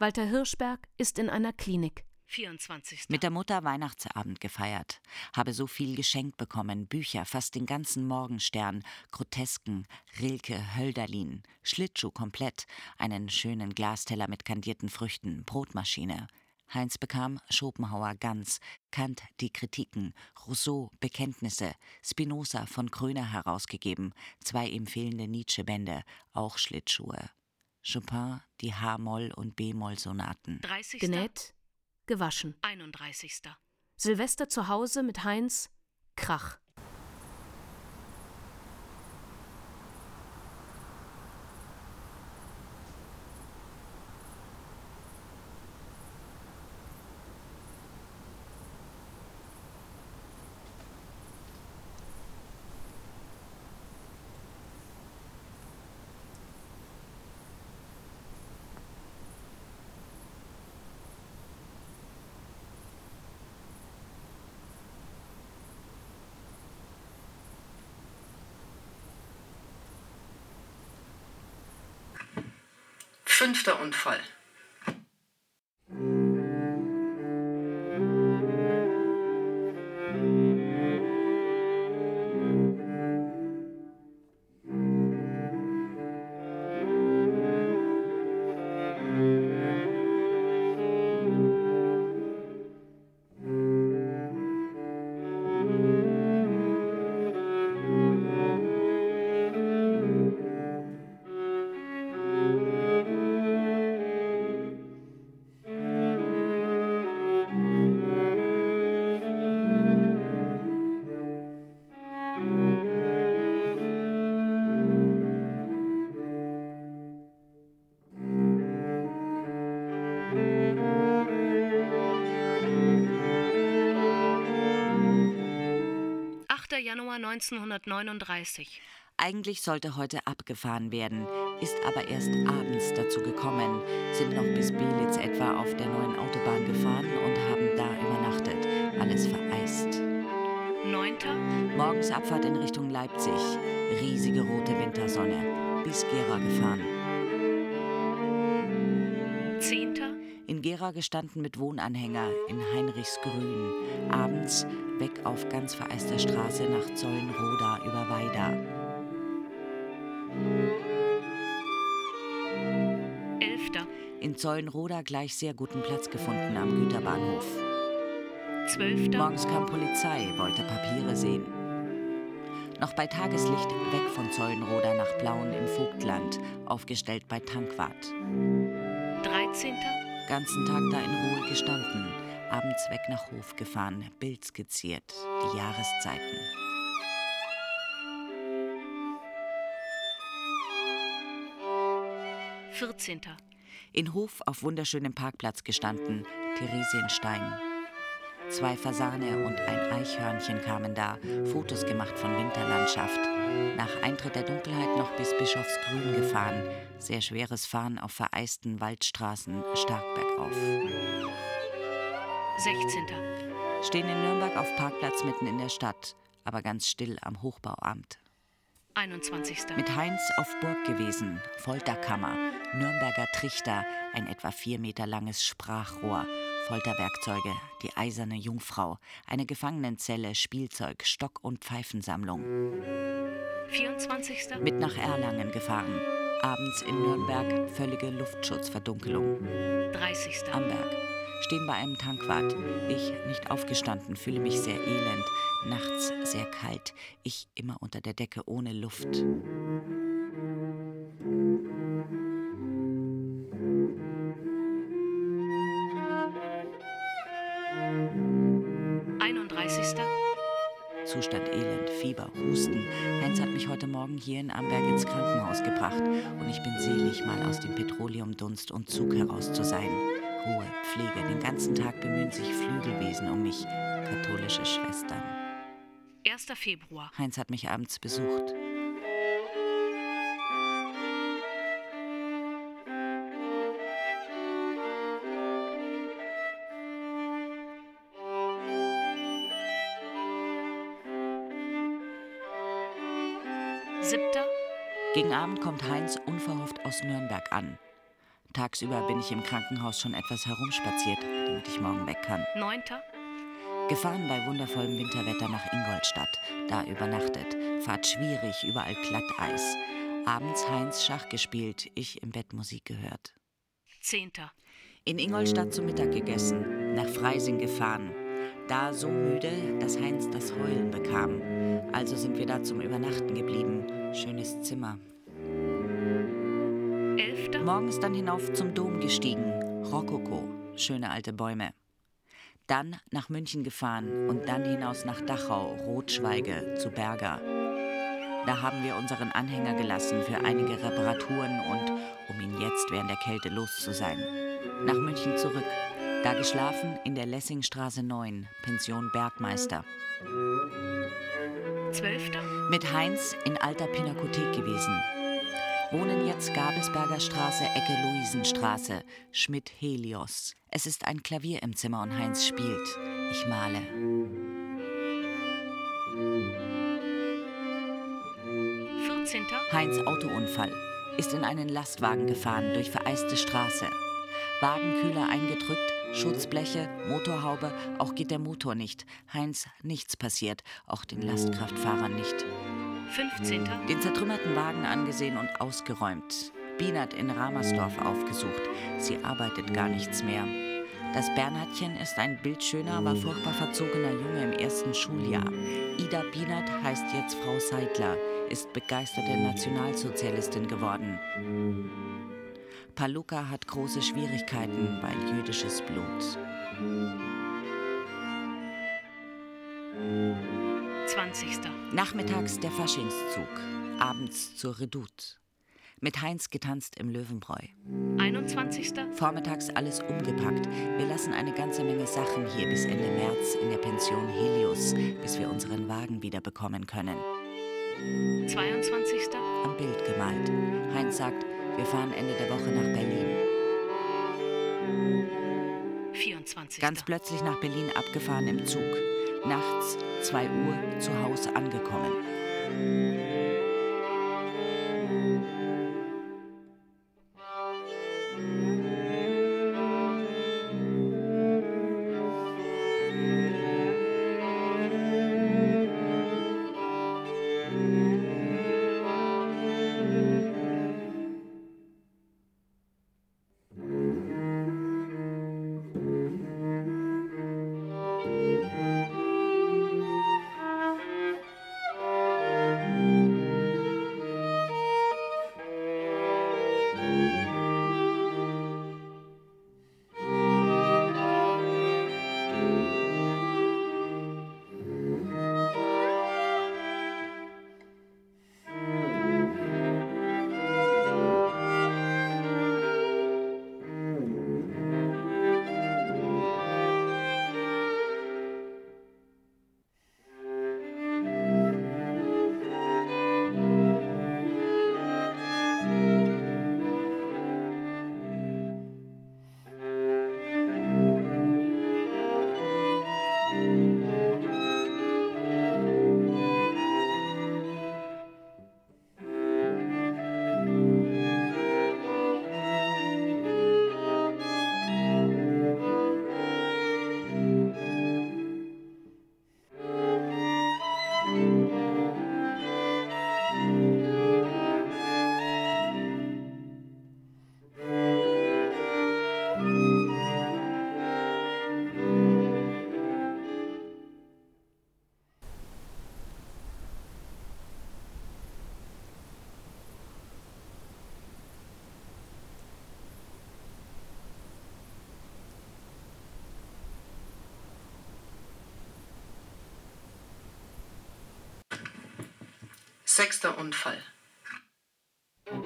Walter Hirschberg ist in einer Klinik. 24. Mit der Mutter Weihnachtsabend gefeiert. Habe so viel geschenkt bekommen. Bücher, fast den ganzen Morgenstern, Grotesken, Rilke, Hölderlin, Schlittschuh komplett, einen schönen Glasteller mit kandierten Früchten, Brotmaschine. Heinz bekam Schopenhauer ganz, Kant die Kritiken, Rousseau Bekenntnisse, Spinoza von Kröner herausgegeben, zwei ihm fehlende Nietzsche-Bände, auch Schlittschuhe. Chopin die H-Moll- und B-Moll-Sonaten. 30. Genäht, gewaschen. 31. Silvester zu Hause mit Heinz. Krach. Fünfter 1939. Eigentlich sollte heute abgefahren werden, ist aber erst abends dazu gekommen, sind noch bis Belitz etwa auf der neuen Autobahn gefahren und haben da übernachtet. Alles vereist. 9. Morgens Abfahrt in Richtung Leipzig. Riesige rote Wintersonne. Bis Gera gefahren. Gera gestanden mit Wohnanhänger in Heinrichsgrün. Abends weg auf ganz vereister Straße nach Zollenroda über Weida. 11. In Zollenroda gleich sehr guten Platz gefunden am Güterbahnhof. 12. Morgens kam Polizei, wollte Papiere sehen. Noch bei Tageslicht weg von Zollenroda nach Blauen im Vogtland, aufgestellt bei Tankwart. 13. Ganzen Tag da in Ruhe gestanden, abends weg nach Hof gefahren, Bild skizziert, die Jahreszeiten. Vierzehnter. In Hof auf wunderschönem Parkplatz gestanden, Theresienstein. Zwei Fasane und ein Eichhörnchen kamen da, Fotos gemacht von Winterlandschaft. Nach Eintritt der Dunkelheit noch bis Bischofsgrün gefahren, sehr schweres Fahren auf vereisten Waldstraßen, stark bergauf. Sechzehnter. Stehen in Nürnberg auf Parkplatz mitten in der Stadt, aber ganz still am Hochbauamt. 21. Mit Heinz auf Burg gewesen, Folterkammer, Nürnberger Trichter, ein etwa vier Meter langes Sprachrohr, Folterwerkzeuge, die eiserne Jungfrau, eine Gefangenenzelle, Spielzeug, Stock- und Pfeifensammlung. 24. Mit nach Erlangen gefahren. Abends in Nürnberg völlige Luftschutzverdunkelung. 30. Amberg. Stehen bei einem Tankwart. Ich nicht aufgestanden, fühle mich sehr elend. Nachts sehr kalt. Ich immer unter der Decke ohne Luft. Zustand elend, Fieber, Husten. Heinz hat mich heute Morgen hier in Amberg ins Krankenhaus gebracht und ich bin selig, mal aus dem Petroleumdunst und Zug heraus zu sein. Ruhe, Pflege, den ganzen Tag bemühen sich Flügelwesen um mich, katholische Schwestern. 1. Februar. Heinz hat mich abends besucht. Gegen Abend kommt Heinz unverhofft aus Nürnberg an. Tagsüber bin ich im Krankenhaus schon etwas herumspaziert, damit ich morgen weg kann. Neunter. Gefahren bei wundervollem Winterwetter nach Ingolstadt, da übernachtet. Fahrt schwierig, überall Glatteis. Abends Heinz Schach gespielt, ich im Bett Musik gehört. Zehnter. In Ingolstadt zu Mittag gegessen, nach Freising gefahren. Da so müde, dass Heinz das Heulen bekam. Also sind wir da zum Übernachten geblieben. Schönes Zimmer. Elfter. Morgens dann hinauf zum Dom gestiegen. Rokoko, schöne alte Bäume. Dann nach München gefahren und dann hinaus nach Dachau, Rotschweige, zu Berger. Da haben wir unseren Anhänger gelassen für einige Reparaturen und um ihn jetzt während der Kälte los zu sein. Nach München zurück. Da geschlafen in der Lessingstraße 9, Pension Bergmeister. Zwölfter. Mit Heinz in alter Pinakothek gewesen. Wohnen jetzt Gabelsberger Straße, Ecke Luisenstraße, Schmidt Helios. Es ist ein Klavier im Zimmer und Heinz spielt. Ich male. 14. Heinz Autounfall. ist in einen Lastwagen gefahren durch vereiste Straße. Wagenkühler eingedrückt, Schutzbleche, Motorhaube, auch geht der Motor nicht. Heinz, nichts passiert, auch den Lastkraftfahrern nicht. 15. Den zertrümmerten Wagen angesehen und ausgeräumt. Bienert in Ramersdorf aufgesucht. Sie arbeitet gar nichts mehr. Das Bernhardchen ist ein bildschöner, aber furchtbar verzogener Junge im ersten Schuljahr. Ida Bienert heißt jetzt Frau Seidler, ist begeisterte Nationalsozialistin geworden. Paluka hat große Schwierigkeiten, weil jüdisches Blut. 20. Nachmittags der Faschingszug, abends zur Redoute. Mit Heinz getanzt im Löwenbräu. 21. Vormittags alles umgepackt. Wir lassen eine ganze Menge Sachen hier bis Ende März in der Pension Helios, bis wir unseren Wagen wieder bekommen können. 22. Am Bild gemalt. Heinz sagt, wir fahren Ende der Woche nach Berlin. 24. Ganz plötzlich nach Berlin abgefahren im Zug. Nachts, 2 Uhr, zu Hause angekommen. Sechster Unfall. Tag.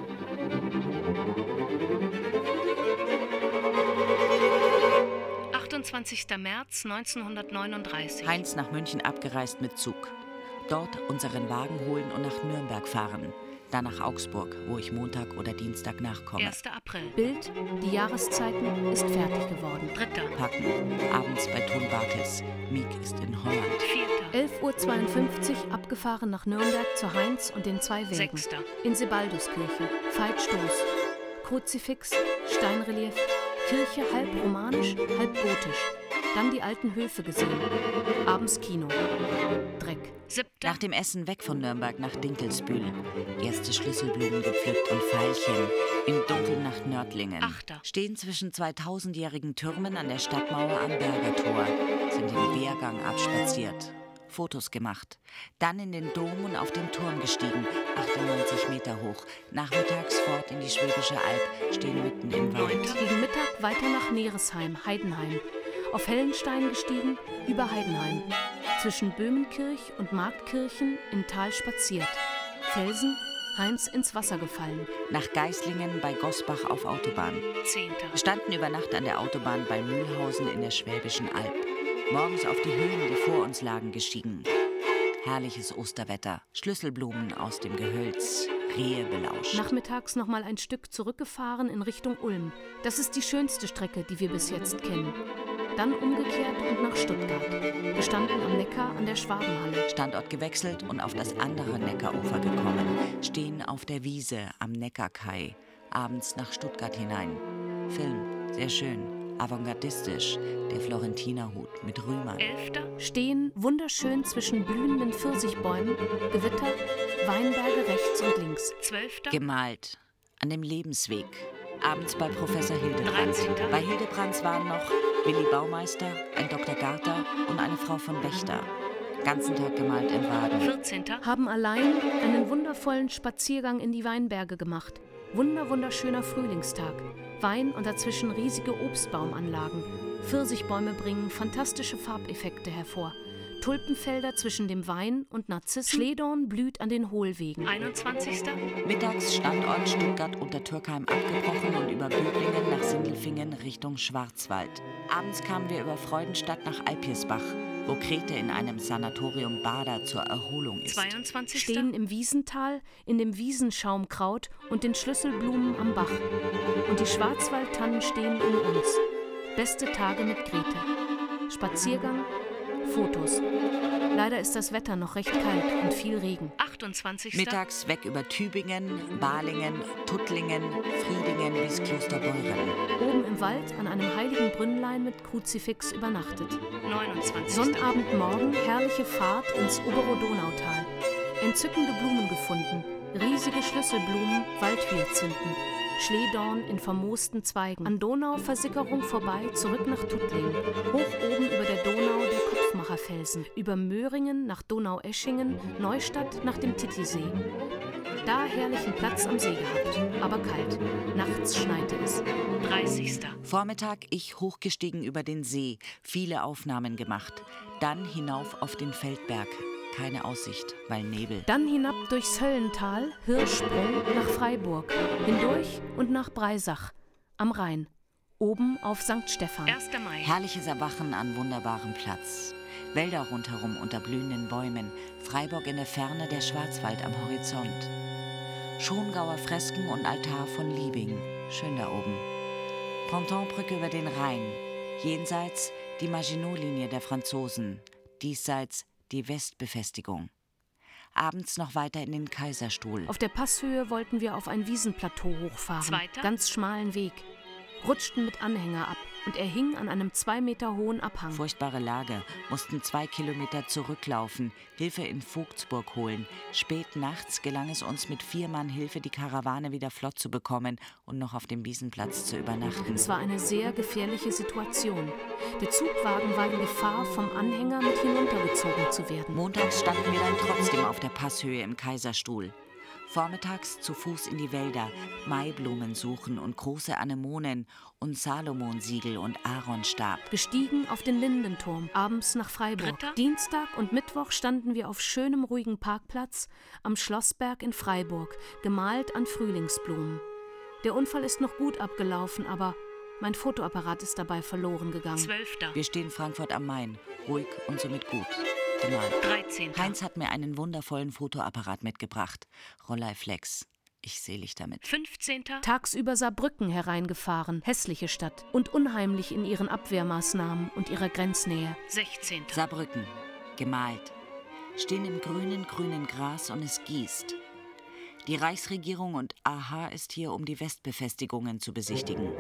28. März 1939. Heinz nach München abgereist mit Zug. Dort unseren Wagen holen und nach Nürnberg fahren. Dann nach Augsburg, wo ich Montag oder Dienstag nachkomme. 1. April. Bild, die Jahreszeiten, ist fertig geworden. 3. Packen. Abends bei Ton Bartels. Miek ist in Holland. 4. 11.52 Uhr abgefahren nach Nürnberg zu Heinz und den zwei Wegen. 6. In Sebalduskirche, Veitstoß, Kruzifix, Steinrelief, Kirche halb romanisch, halb gotisch. Dann die alten Höfe gesehen. Abends Kino. Dreck. 7. Nach dem Essen weg von Nürnberg nach Dinkelsbühl. Erste Schlüsselblumen gepflückt und Veilchen. Im Dunkeln nach Nördlingen. Achter. Stehen zwischen zwei tausendjährigen Türmen an der Stadtmauer am Bergertor. Sind den Wehrgang abspaziert. Fotos gemacht. Dann in den Dom und auf den Turm gestiegen, 98 Meter hoch. Nachmittags fort in die Schwäbische Alb, stehen mitten im Wald. Gegen Mittag weiter nach Neresheim, Heidenheim. Auf Hellenstein gestiegen, über Heidenheim. Zwischen Böhmenkirch und Marktkirchen im Tal spaziert. Felsen, Heinz ins Wasser gefallen. Nach Geislingen bei Gosbach auf Autobahn. 10. Wir standen über Nacht an der Autobahn bei Mühlhausen in der Schwäbischen Alb. Morgens auf die Höhen, die vor uns lagen, gestiegen. Herrliches Osterwetter, Schlüsselblumen aus dem Gehölz, Rehe belauscht. Nachmittags noch mal ein Stück zurückgefahren in Richtung Ulm. Das ist die schönste Strecke, die wir bis jetzt kennen. dann umgekehrt und nach Stuttgart. Wir standen am Neckar an der Schwabenhalle. Standort gewechselt und auf das andere Neckarufer gekommen. Stehen auf der Wiese am Neckarkai. Abends nach Stuttgart hinein. Film, sehr schön avantgardistisch, der Florentinerhut mit Rümern. Elfter, Stehen wunderschön zwischen blühenden Pfirsichbäumen, Gewitter, Weinberge rechts und links. zwölfter, Gemalt an dem Lebensweg. Abends bei Professor Hildebrand. 13. Bei Hildebrands waren noch Willi Baumeister, ein Dr. Garter und eine Frau von Wächter. Ganzen Tag gemalt in Waden. vierzehnter, Haben allein einen wundervollen Spaziergang in die Weinberge gemacht. Wunder, wunderschöner Frühlingstag. Wein und dazwischen riesige Obstbaumanlagen. Pfirsichbäume bringen fantastische Farbeffekte hervor. Tulpenfelder zwischen dem Wein und Narzissen. Schledorn blüht an den Hohlwegen. einundzwanzigster, Mittags Standort Stuttgart unter Türkheim abgebrochen und über Böblingen nach Sindelfingen Richtung Schwarzwald. Abends kamen wir über Freudenstadt nach Alpirsbach, wo Grete in einem Sanatorium Bader zur Erholung ist. zweiundzwanzigster, Stehen im Wiesental, in dem Wiesenschaumkraut und den Schlüsselblumen am Bach. Und die Schwarzwaldtannen stehen um uns. Beste Tage mit Grete. Spaziergang, Fotos. Leider ist das Wetter noch recht kalt und viel Regen. achtundzwanzigster, Mittags weg über Tübingen, Balingen, Tuttlingen, Friedingen bis Klosterbeuren. Oben im Wald an einem heiligen Brünnlein mit Kruzifix übernachtet. neunundzwanzigster, Sonnabendmorgen herrliche Fahrt ins obere Donautal. Entzückende Blumen gefunden. Riesige Schlüsselblumen, Waldhyazinthen. Schleedorn in vermoosten Zweigen. An Donauversickerung vorbei, zurück nach Tuttlingen. Hoch oben über der Donau der Kopfmacherfelsen. Über Möhringen nach Donaueschingen, Neustadt nach dem Titisee. Da herrlichen Platz am See gehabt, aber kalt. Nachts schneite es. dreißigster, Vormittag ich hochgestiegen über den See, viele Aufnahmen gemacht. Dann hinauf auf den Feldberg. Keine Aussicht, weil Nebel. Dann hinab durchs Höllental, Hirschsprung nach Freiburg, hindurch und nach Breisach, am Rhein, oben auf St. Stephan. erster Mai, Herrliches Erwachen an wunderbarem Platz. Wälder rundherum unter blühenden Bäumen, Freiburg in der Ferne, der Schwarzwald am Horizont. Schongauer Fresken und Altar von Liebing, schön da oben. Pontonbrücke über den Rhein, jenseits die Maginot-Linie der Franzosen, diesseits die Westbefestigung. Abends noch weiter in den Kaiserstuhl. Auf der Passhöhe wollten wir auf ein Wiesenplateau hochfahren. Zweiter. Ganz schmalen Weg. Rutschten mit Anhänger ab und er hing an einem zwei Meter hohen Abhang. Furchtbare Lage, mussten zwei Kilometer zurücklaufen, Hilfe in Vogtsburg holen. Spät nachts gelang es uns mit vier Mann Hilfe, die Karawane wieder flott zu bekommen und noch auf dem Wiesenplatz zu übernachten. Es war eine sehr gefährliche Situation. Der Zugwagen war in Gefahr, vom Anhänger mit hinuntergezogen zu werden. Montags standen wir dann trotzdem auf der Passhöhe im Kaiserstuhl. Vormittags zu Fuß in die Wälder, Maiblumen suchen und große Anemonen und Salomonsiegel und Aaronstab. Gestiegen auf den Lindenturm, abends nach Freiburg. Dritter. Dienstag und Mittwoch standen wir auf schönem, ruhigen Parkplatz am Schlossberg in Freiburg, gemalt an Frühlingsblumen. Der Unfall ist noch gut abgelaufen, aber mein Fotoapparat ist dabei verloren gegangen. zwölfter, Wir stehen Frankfurt am Main, ruhig und somit gut. Gemalt. dreizehnter, Heinz hat mir einen wundervollen Fotoapparat mitgebracht. Rolleiflex. Ich selig damit. fünfzehnter, Tagsüber Saarbrücken hereingefahren, hässliche Stadt und unheimlich in ihren Abwehrmaßnahmen und ihrer Grenznähe. sechzehnter, Saarbrücken. Gemalt. Stehen im grünen, grünen Gras und es gießt. Die Reichsregierung und AHA ist hier, um die Westbefestigungen zu besichtigen.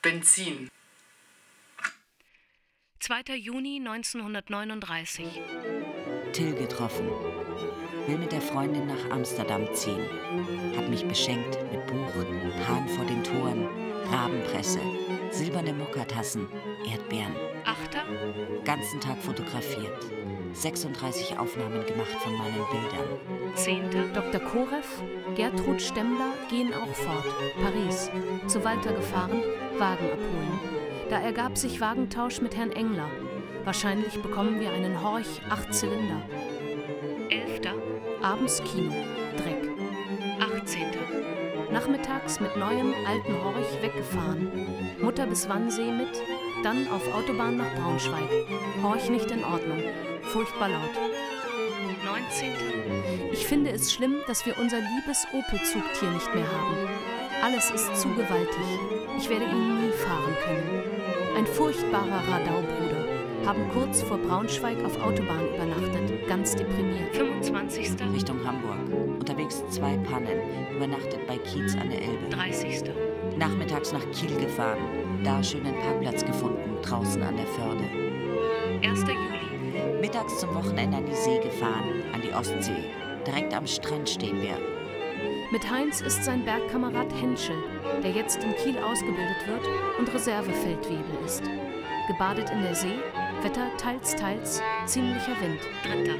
Benzin. 2. Juni 1939. Till getroffen. Will mit der Freundin nach Amsterdam ziehen. Hat mich beschenkt mit Buch, Hahn vor den Toren, Rabenpresse, silberne Mokatassen, Erdbeeren. 8. Ganzen Tag fotografiert. 36 Aufnahmen gemacht von meinen Bildern. 10. Dr. Korev, Gertrud Stemmler gehen auch fort. Paris. Zu Walter gefahren, Wagen abholen. Da ergab sich Wagentausch mit Herrn Engler. Wahrscheinlich bekommen wir einen Horch 8 Zylinder. 11. Abends Kino. Dreck. 18. Nachmittags mit neuem alten Horch weggefahren. Mutter bis Wannsee mit, dann auf Autobahn nach Braunschweig. Horch nicht in Ordnung. Furchtbar laut. 19. Ich finde es schlimm, dass wir unser liebes Opel-Zugtier nicht mehr haben. Alles ist zu gewaltig. Ich werde ihn nie fahren können. Ein furchtbarer Radaubruder. Haben kurz vor Braunschweig auf Autobahn übernachtet. Ganz deprimiert. 25. Richtung Hamburg. Unterwegs zwei Pannen. Übernachtet bei Kiez an der Elbe. 30. Nachmittags nach Kiel gefahren. Da schönen Parkplatz gefunden, draußen an der Förde. 1. Juli. Mittags zum Wochenende an die See gefahren, an die Ostsee. Direkt am Strand stehen wir. Mit Heinz ist sein Bergkamerad Henschel, der jetzt in Kiel ausgebildet wird und Reservefeldwebel ist. Gebadet in der See, Wetter teils, teils, ziemlicher Wind. Dritter.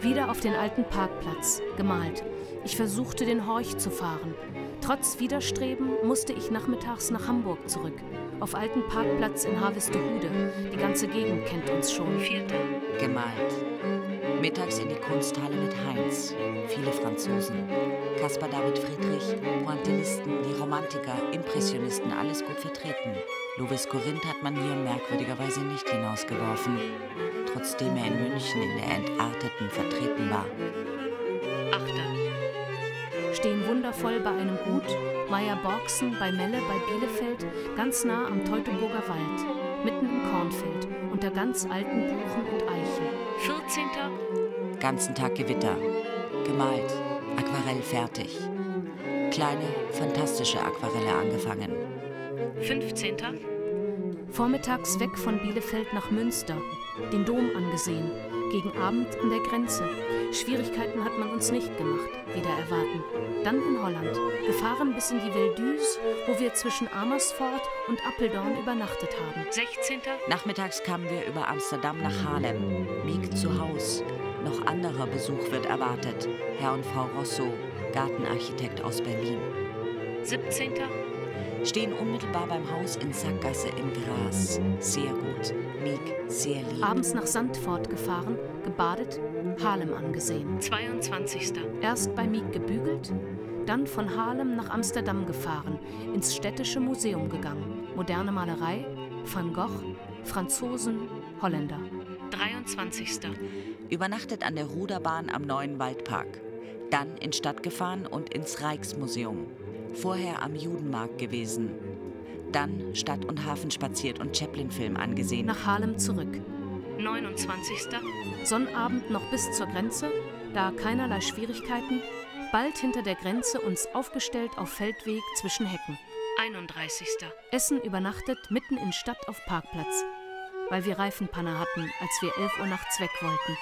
Wieder auf den alten Parkplatz, gemalt. Ich versuchte, den Horch zu fahren. Trotz Widerstreben musste ich nachmittags nach Hamburg zurück. Auf alten Parkplatz in Harvestehude. Die ganze Gegend kennt uns schon. Vierter. Gemalt. Mittags in die Kunsthalle mit Heinz. Viele Franzosen. Caspar David Friedrich, Pointillisten, die Romantiker, Impressionisten, alles gut vertreten. Louis Corinth hat man hier merkwürdigerweise nicht hinausgeworfen, trotzdem er in München in der Entarteten vertreten war. Achter. Stehen wundervoll bei einem Gut, Meier Borgsen bei Melle bei Bielefeld, ganz nah am Teutoburger Wald, mitten im Kornfeld, unter ganz alten Buchen und Eichen. 14. Ganzen Tag Gewitter. Gemalt. Aquarell fertig. Kleine, fantastische Aquarelle angefangen. 15. Vormittags weg von Bielefeld nach Münster, den Dom angesehen, gegen Abend an der Grenze. Schwierigkeiten hat man uns nicht gemacht, wieder erwarten. Dann in Holland, gefahren bis in die Veldüse, wo wir zwischen Amersfoort und Apeldoorn übernachtet haben. 16. Nachmittags kamen wir über Amsterdam nach Haarlem. Miek zu Haus. Noch anderer Besuch wird erwartet. Herr und Frau Rosso, Gartenarchitekt aus Berlin. 17. Stehen unmittelbar beim Haus in Sackgasse im Gras. Sehr gut. Miek, sehr lieb. Abends nach Sandfort gefahren, gebadet, Harlem angesehen. 22. Erst bei Miek gebügelt, dann von Harlem nach Amsterdam gefahren, ins städtische Museum gegangen. Moderne Malerei, Van Gogh, Franzosen, Holländer. 23. Übernachtet an der Ruderbahn am Neuen Waldpark. Dann in Stadt gefahren und ins Rijksmuseum. Vorher am Judenmarkt gewesen. Dann Stadt und Hafen spaziert und Chaplin-Film angesehen. Nach Harlem zurück. 29. Sonnabend noch bis zur Grenze, da keinerlei Schwierigkeiten, bald hinter der Grenze uns aufgestellt auf Feldweg zwischen Hecken. 31. Essen übernachtet mitten in Stadt auf Parkplatz, weil wir Reifenpanne hatten, als wir 11 Uhr nachts weg wollten.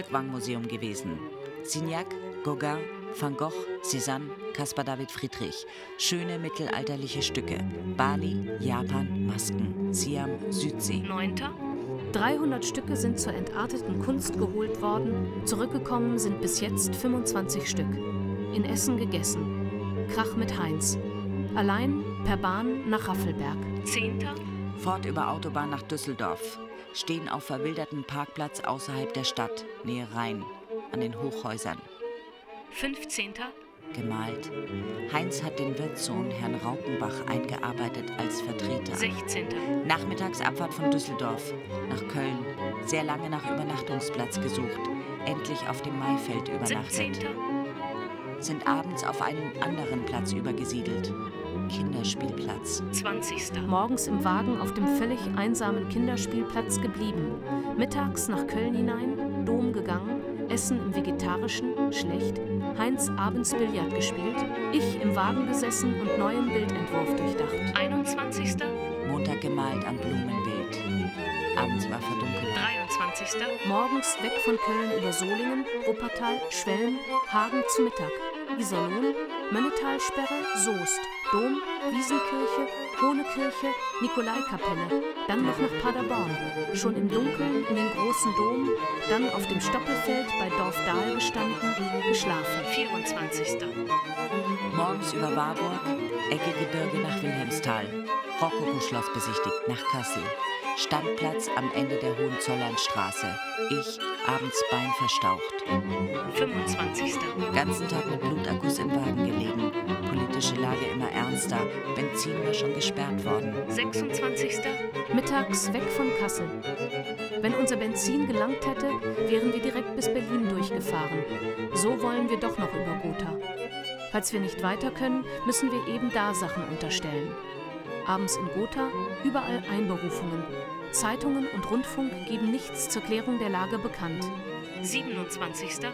Volkwang-Museum gewesen. Signac, Gauguin, Van Gogh, Cézanne, Caspar David Friedrich. Schöne mittelalterliche Stücke. Bali, Japan, Masken. Siam, Südsee. 9. 300 Stücke sind zur entarteten Kunst geholt worden. Zurückgekommen sind bis jetzt 25 Stück. In Essen gegessen. Krach mit Heinz. Allein per Bahn nach Raffelberg. 10. Fort über Autobahn nach Düsseldorf. Stehen auf verwilderten Parkplatz außerhalb der Stadt, Nähe Rhein, an den Hochhäusern. 15. Gemalt. Heinz hat den Wirtssohn Herrn Raukenbach eingearbeitet als Vertreter. 16. Nachmittagsabfahrt von Düsseldorf nach Köln. Sehr lange nach Übernachtungsplatz gesucht. Endlich auf dem Maifeld 17. übernachtet. Sind abends auf einen anderen Platz übergesiedelt. Kinderspielplatz. 20. Morgens im Wagen auf dem völlig einsamen Kinderspielplatz geblieben. Mittags nach Köln hinein, Dom gegangen, Essen im Vegetarischen, schlecht. Heinz abends Billard gespielt. Ich im Wagen gesessen und neuen Bildentwurf durchdacht. 21. Montag gemalt am Blumenbeet. Abends war verdunkelt. 23. Morgens weg von Köln über Solingen, Wuppertal, Schwelm, Hagen zu Mittag. Iserlohn, Mönnetalsperre, Soest, Dom, Wiesenkirche, Hohnekirche, Nikolaikapelle, dann noch nach Paderborn. Schon im Dunkeln in den großen Dom, dann auf dem Stoppelfeld bei Dorf Dahl gestanden, geschlafen. 24. Morgens über Warburg, Ecke Gebirge nach Wilhelmsthal. Rokoko-Schloss besichtigt nach Kassel. Standplatz am Ende der Hohenzollernstraße. Ich abends Bein verstaucht. 25. Ganzen Tag mit Blutakkus im Wagen gelegen. Politische Lage immer ernster. Benzin war schon gesperrt worden. 26. Mittags weg von Kassel. Wenn unser Benzin gelangt hätte, wären wir direkt bis Berlin durchgefahren. So wollen wir doch noch über Gotha. Falls wir nicht weiter können, müssen wir eben da Sachen unterstellen. Abends in Gotha, überall Einberufungen. Zeitungen und Rundfunk geben nichts zur Klärung der Lage bekannt. 27.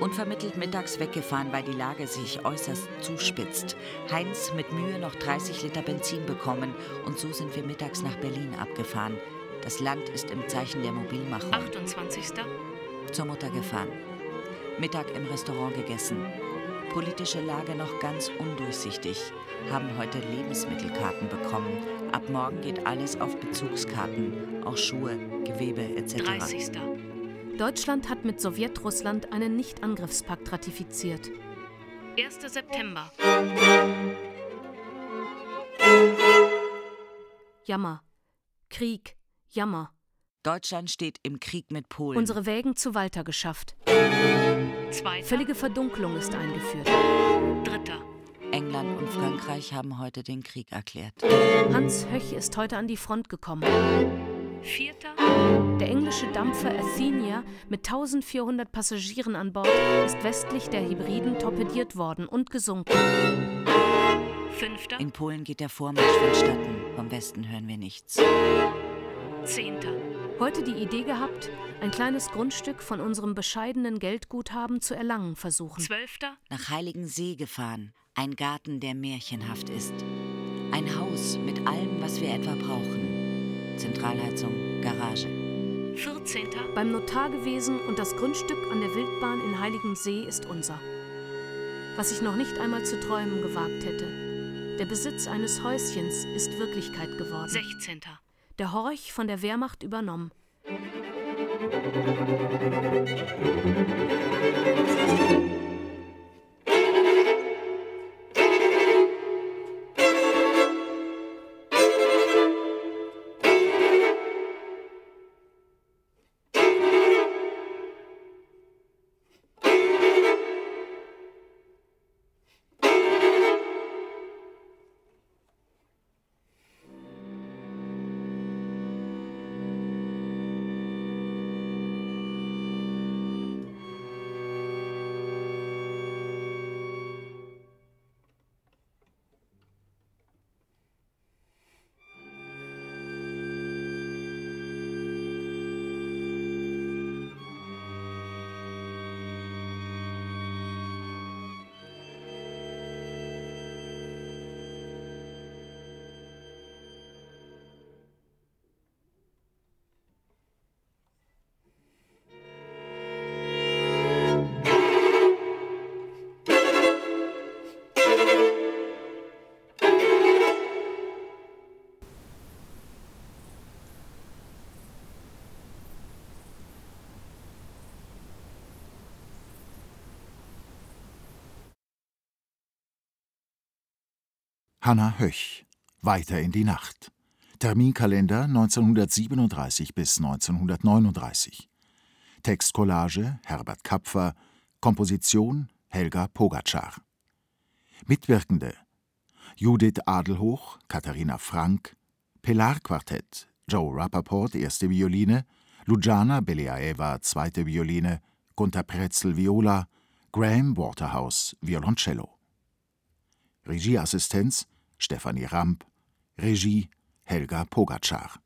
Unvermittelt mittags weggefahren, weil die Lage sich äußerst zuspitzt. Heinz mit Mühe noch 30 Liter Benzin bekommen und so sind wir mittags nach Berlin abgefahren. Das Land ist im Zeichen der Mobilmachung. 28. Zur Mutter gefahren. Mittag im Restaurant gegessen. Politische Lage noch ganz undurchsichtig. Haben heute Lebensmittelkarten bekommen. Ab morgen geht alles auf Bezugskarten. Auch Schuhe, Gewebe etc. 30. Deutschland hat mit Sowjetrussland einen Nichtangriffspakt ratifiziert. 1. September. Jammer. Krieg. Jammer. Deutschland steht im Krieg mit Polen. Unsere Wägen zu Walter geschafft. 2. Völlige Verdunkelung ist eingeführt. 3. England und Frankreich haben heute den Krieg erklärt. Hans Höch ist heute an die Front gekommen. 4. Der englische Dampfer Athenia mit 1400 Passagieren an Bord ist westlich der Hebriden torpediert worden und gesunken. 5. In Polen geht der Vormarsch vonstatten. Vom Westen hören wir nichts. 10. Heute die Idee gehabt, ein kleines Grundstück von unserem bescheidenen Geldguthaben zu erlangen versuchen. 12. Nach Heiligen See gefahren. Ein Garten, der märchenhaft ist. Ein Haus mit allem, was wir etwa brauchen. Zentralheizung, Garage. 14. Beim Notar gewesen und das Grundstück an der Wildbahn in Heiligensee ist unser. Was ich noch nicht einmal zu träumen gewagt hätte. Der Besitz eines Häuschens ist Wirklichkeit geworden. 16. Der Horch von der Wehrmacht übernommen. Hanna Höch. Weiter in die Nacht. Terminkalender 1937 bis 1939. Textcollage Herbert Kapfer. Komposition Helga Pogacar. Mitwirkende Judith Adelhoch, Katharina Frank, Pelar Quartett, Joe Rappaport erste Violine, Luciana Beliaeva zweite Violine, Gunter Pretzel Viola, Graham Waterhouse Violoncello. Regieassistenz Stefanie Ramp, Regie Helga Pogacar.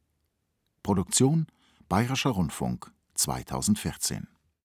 Produktion Bayerischer Rundfunk 2014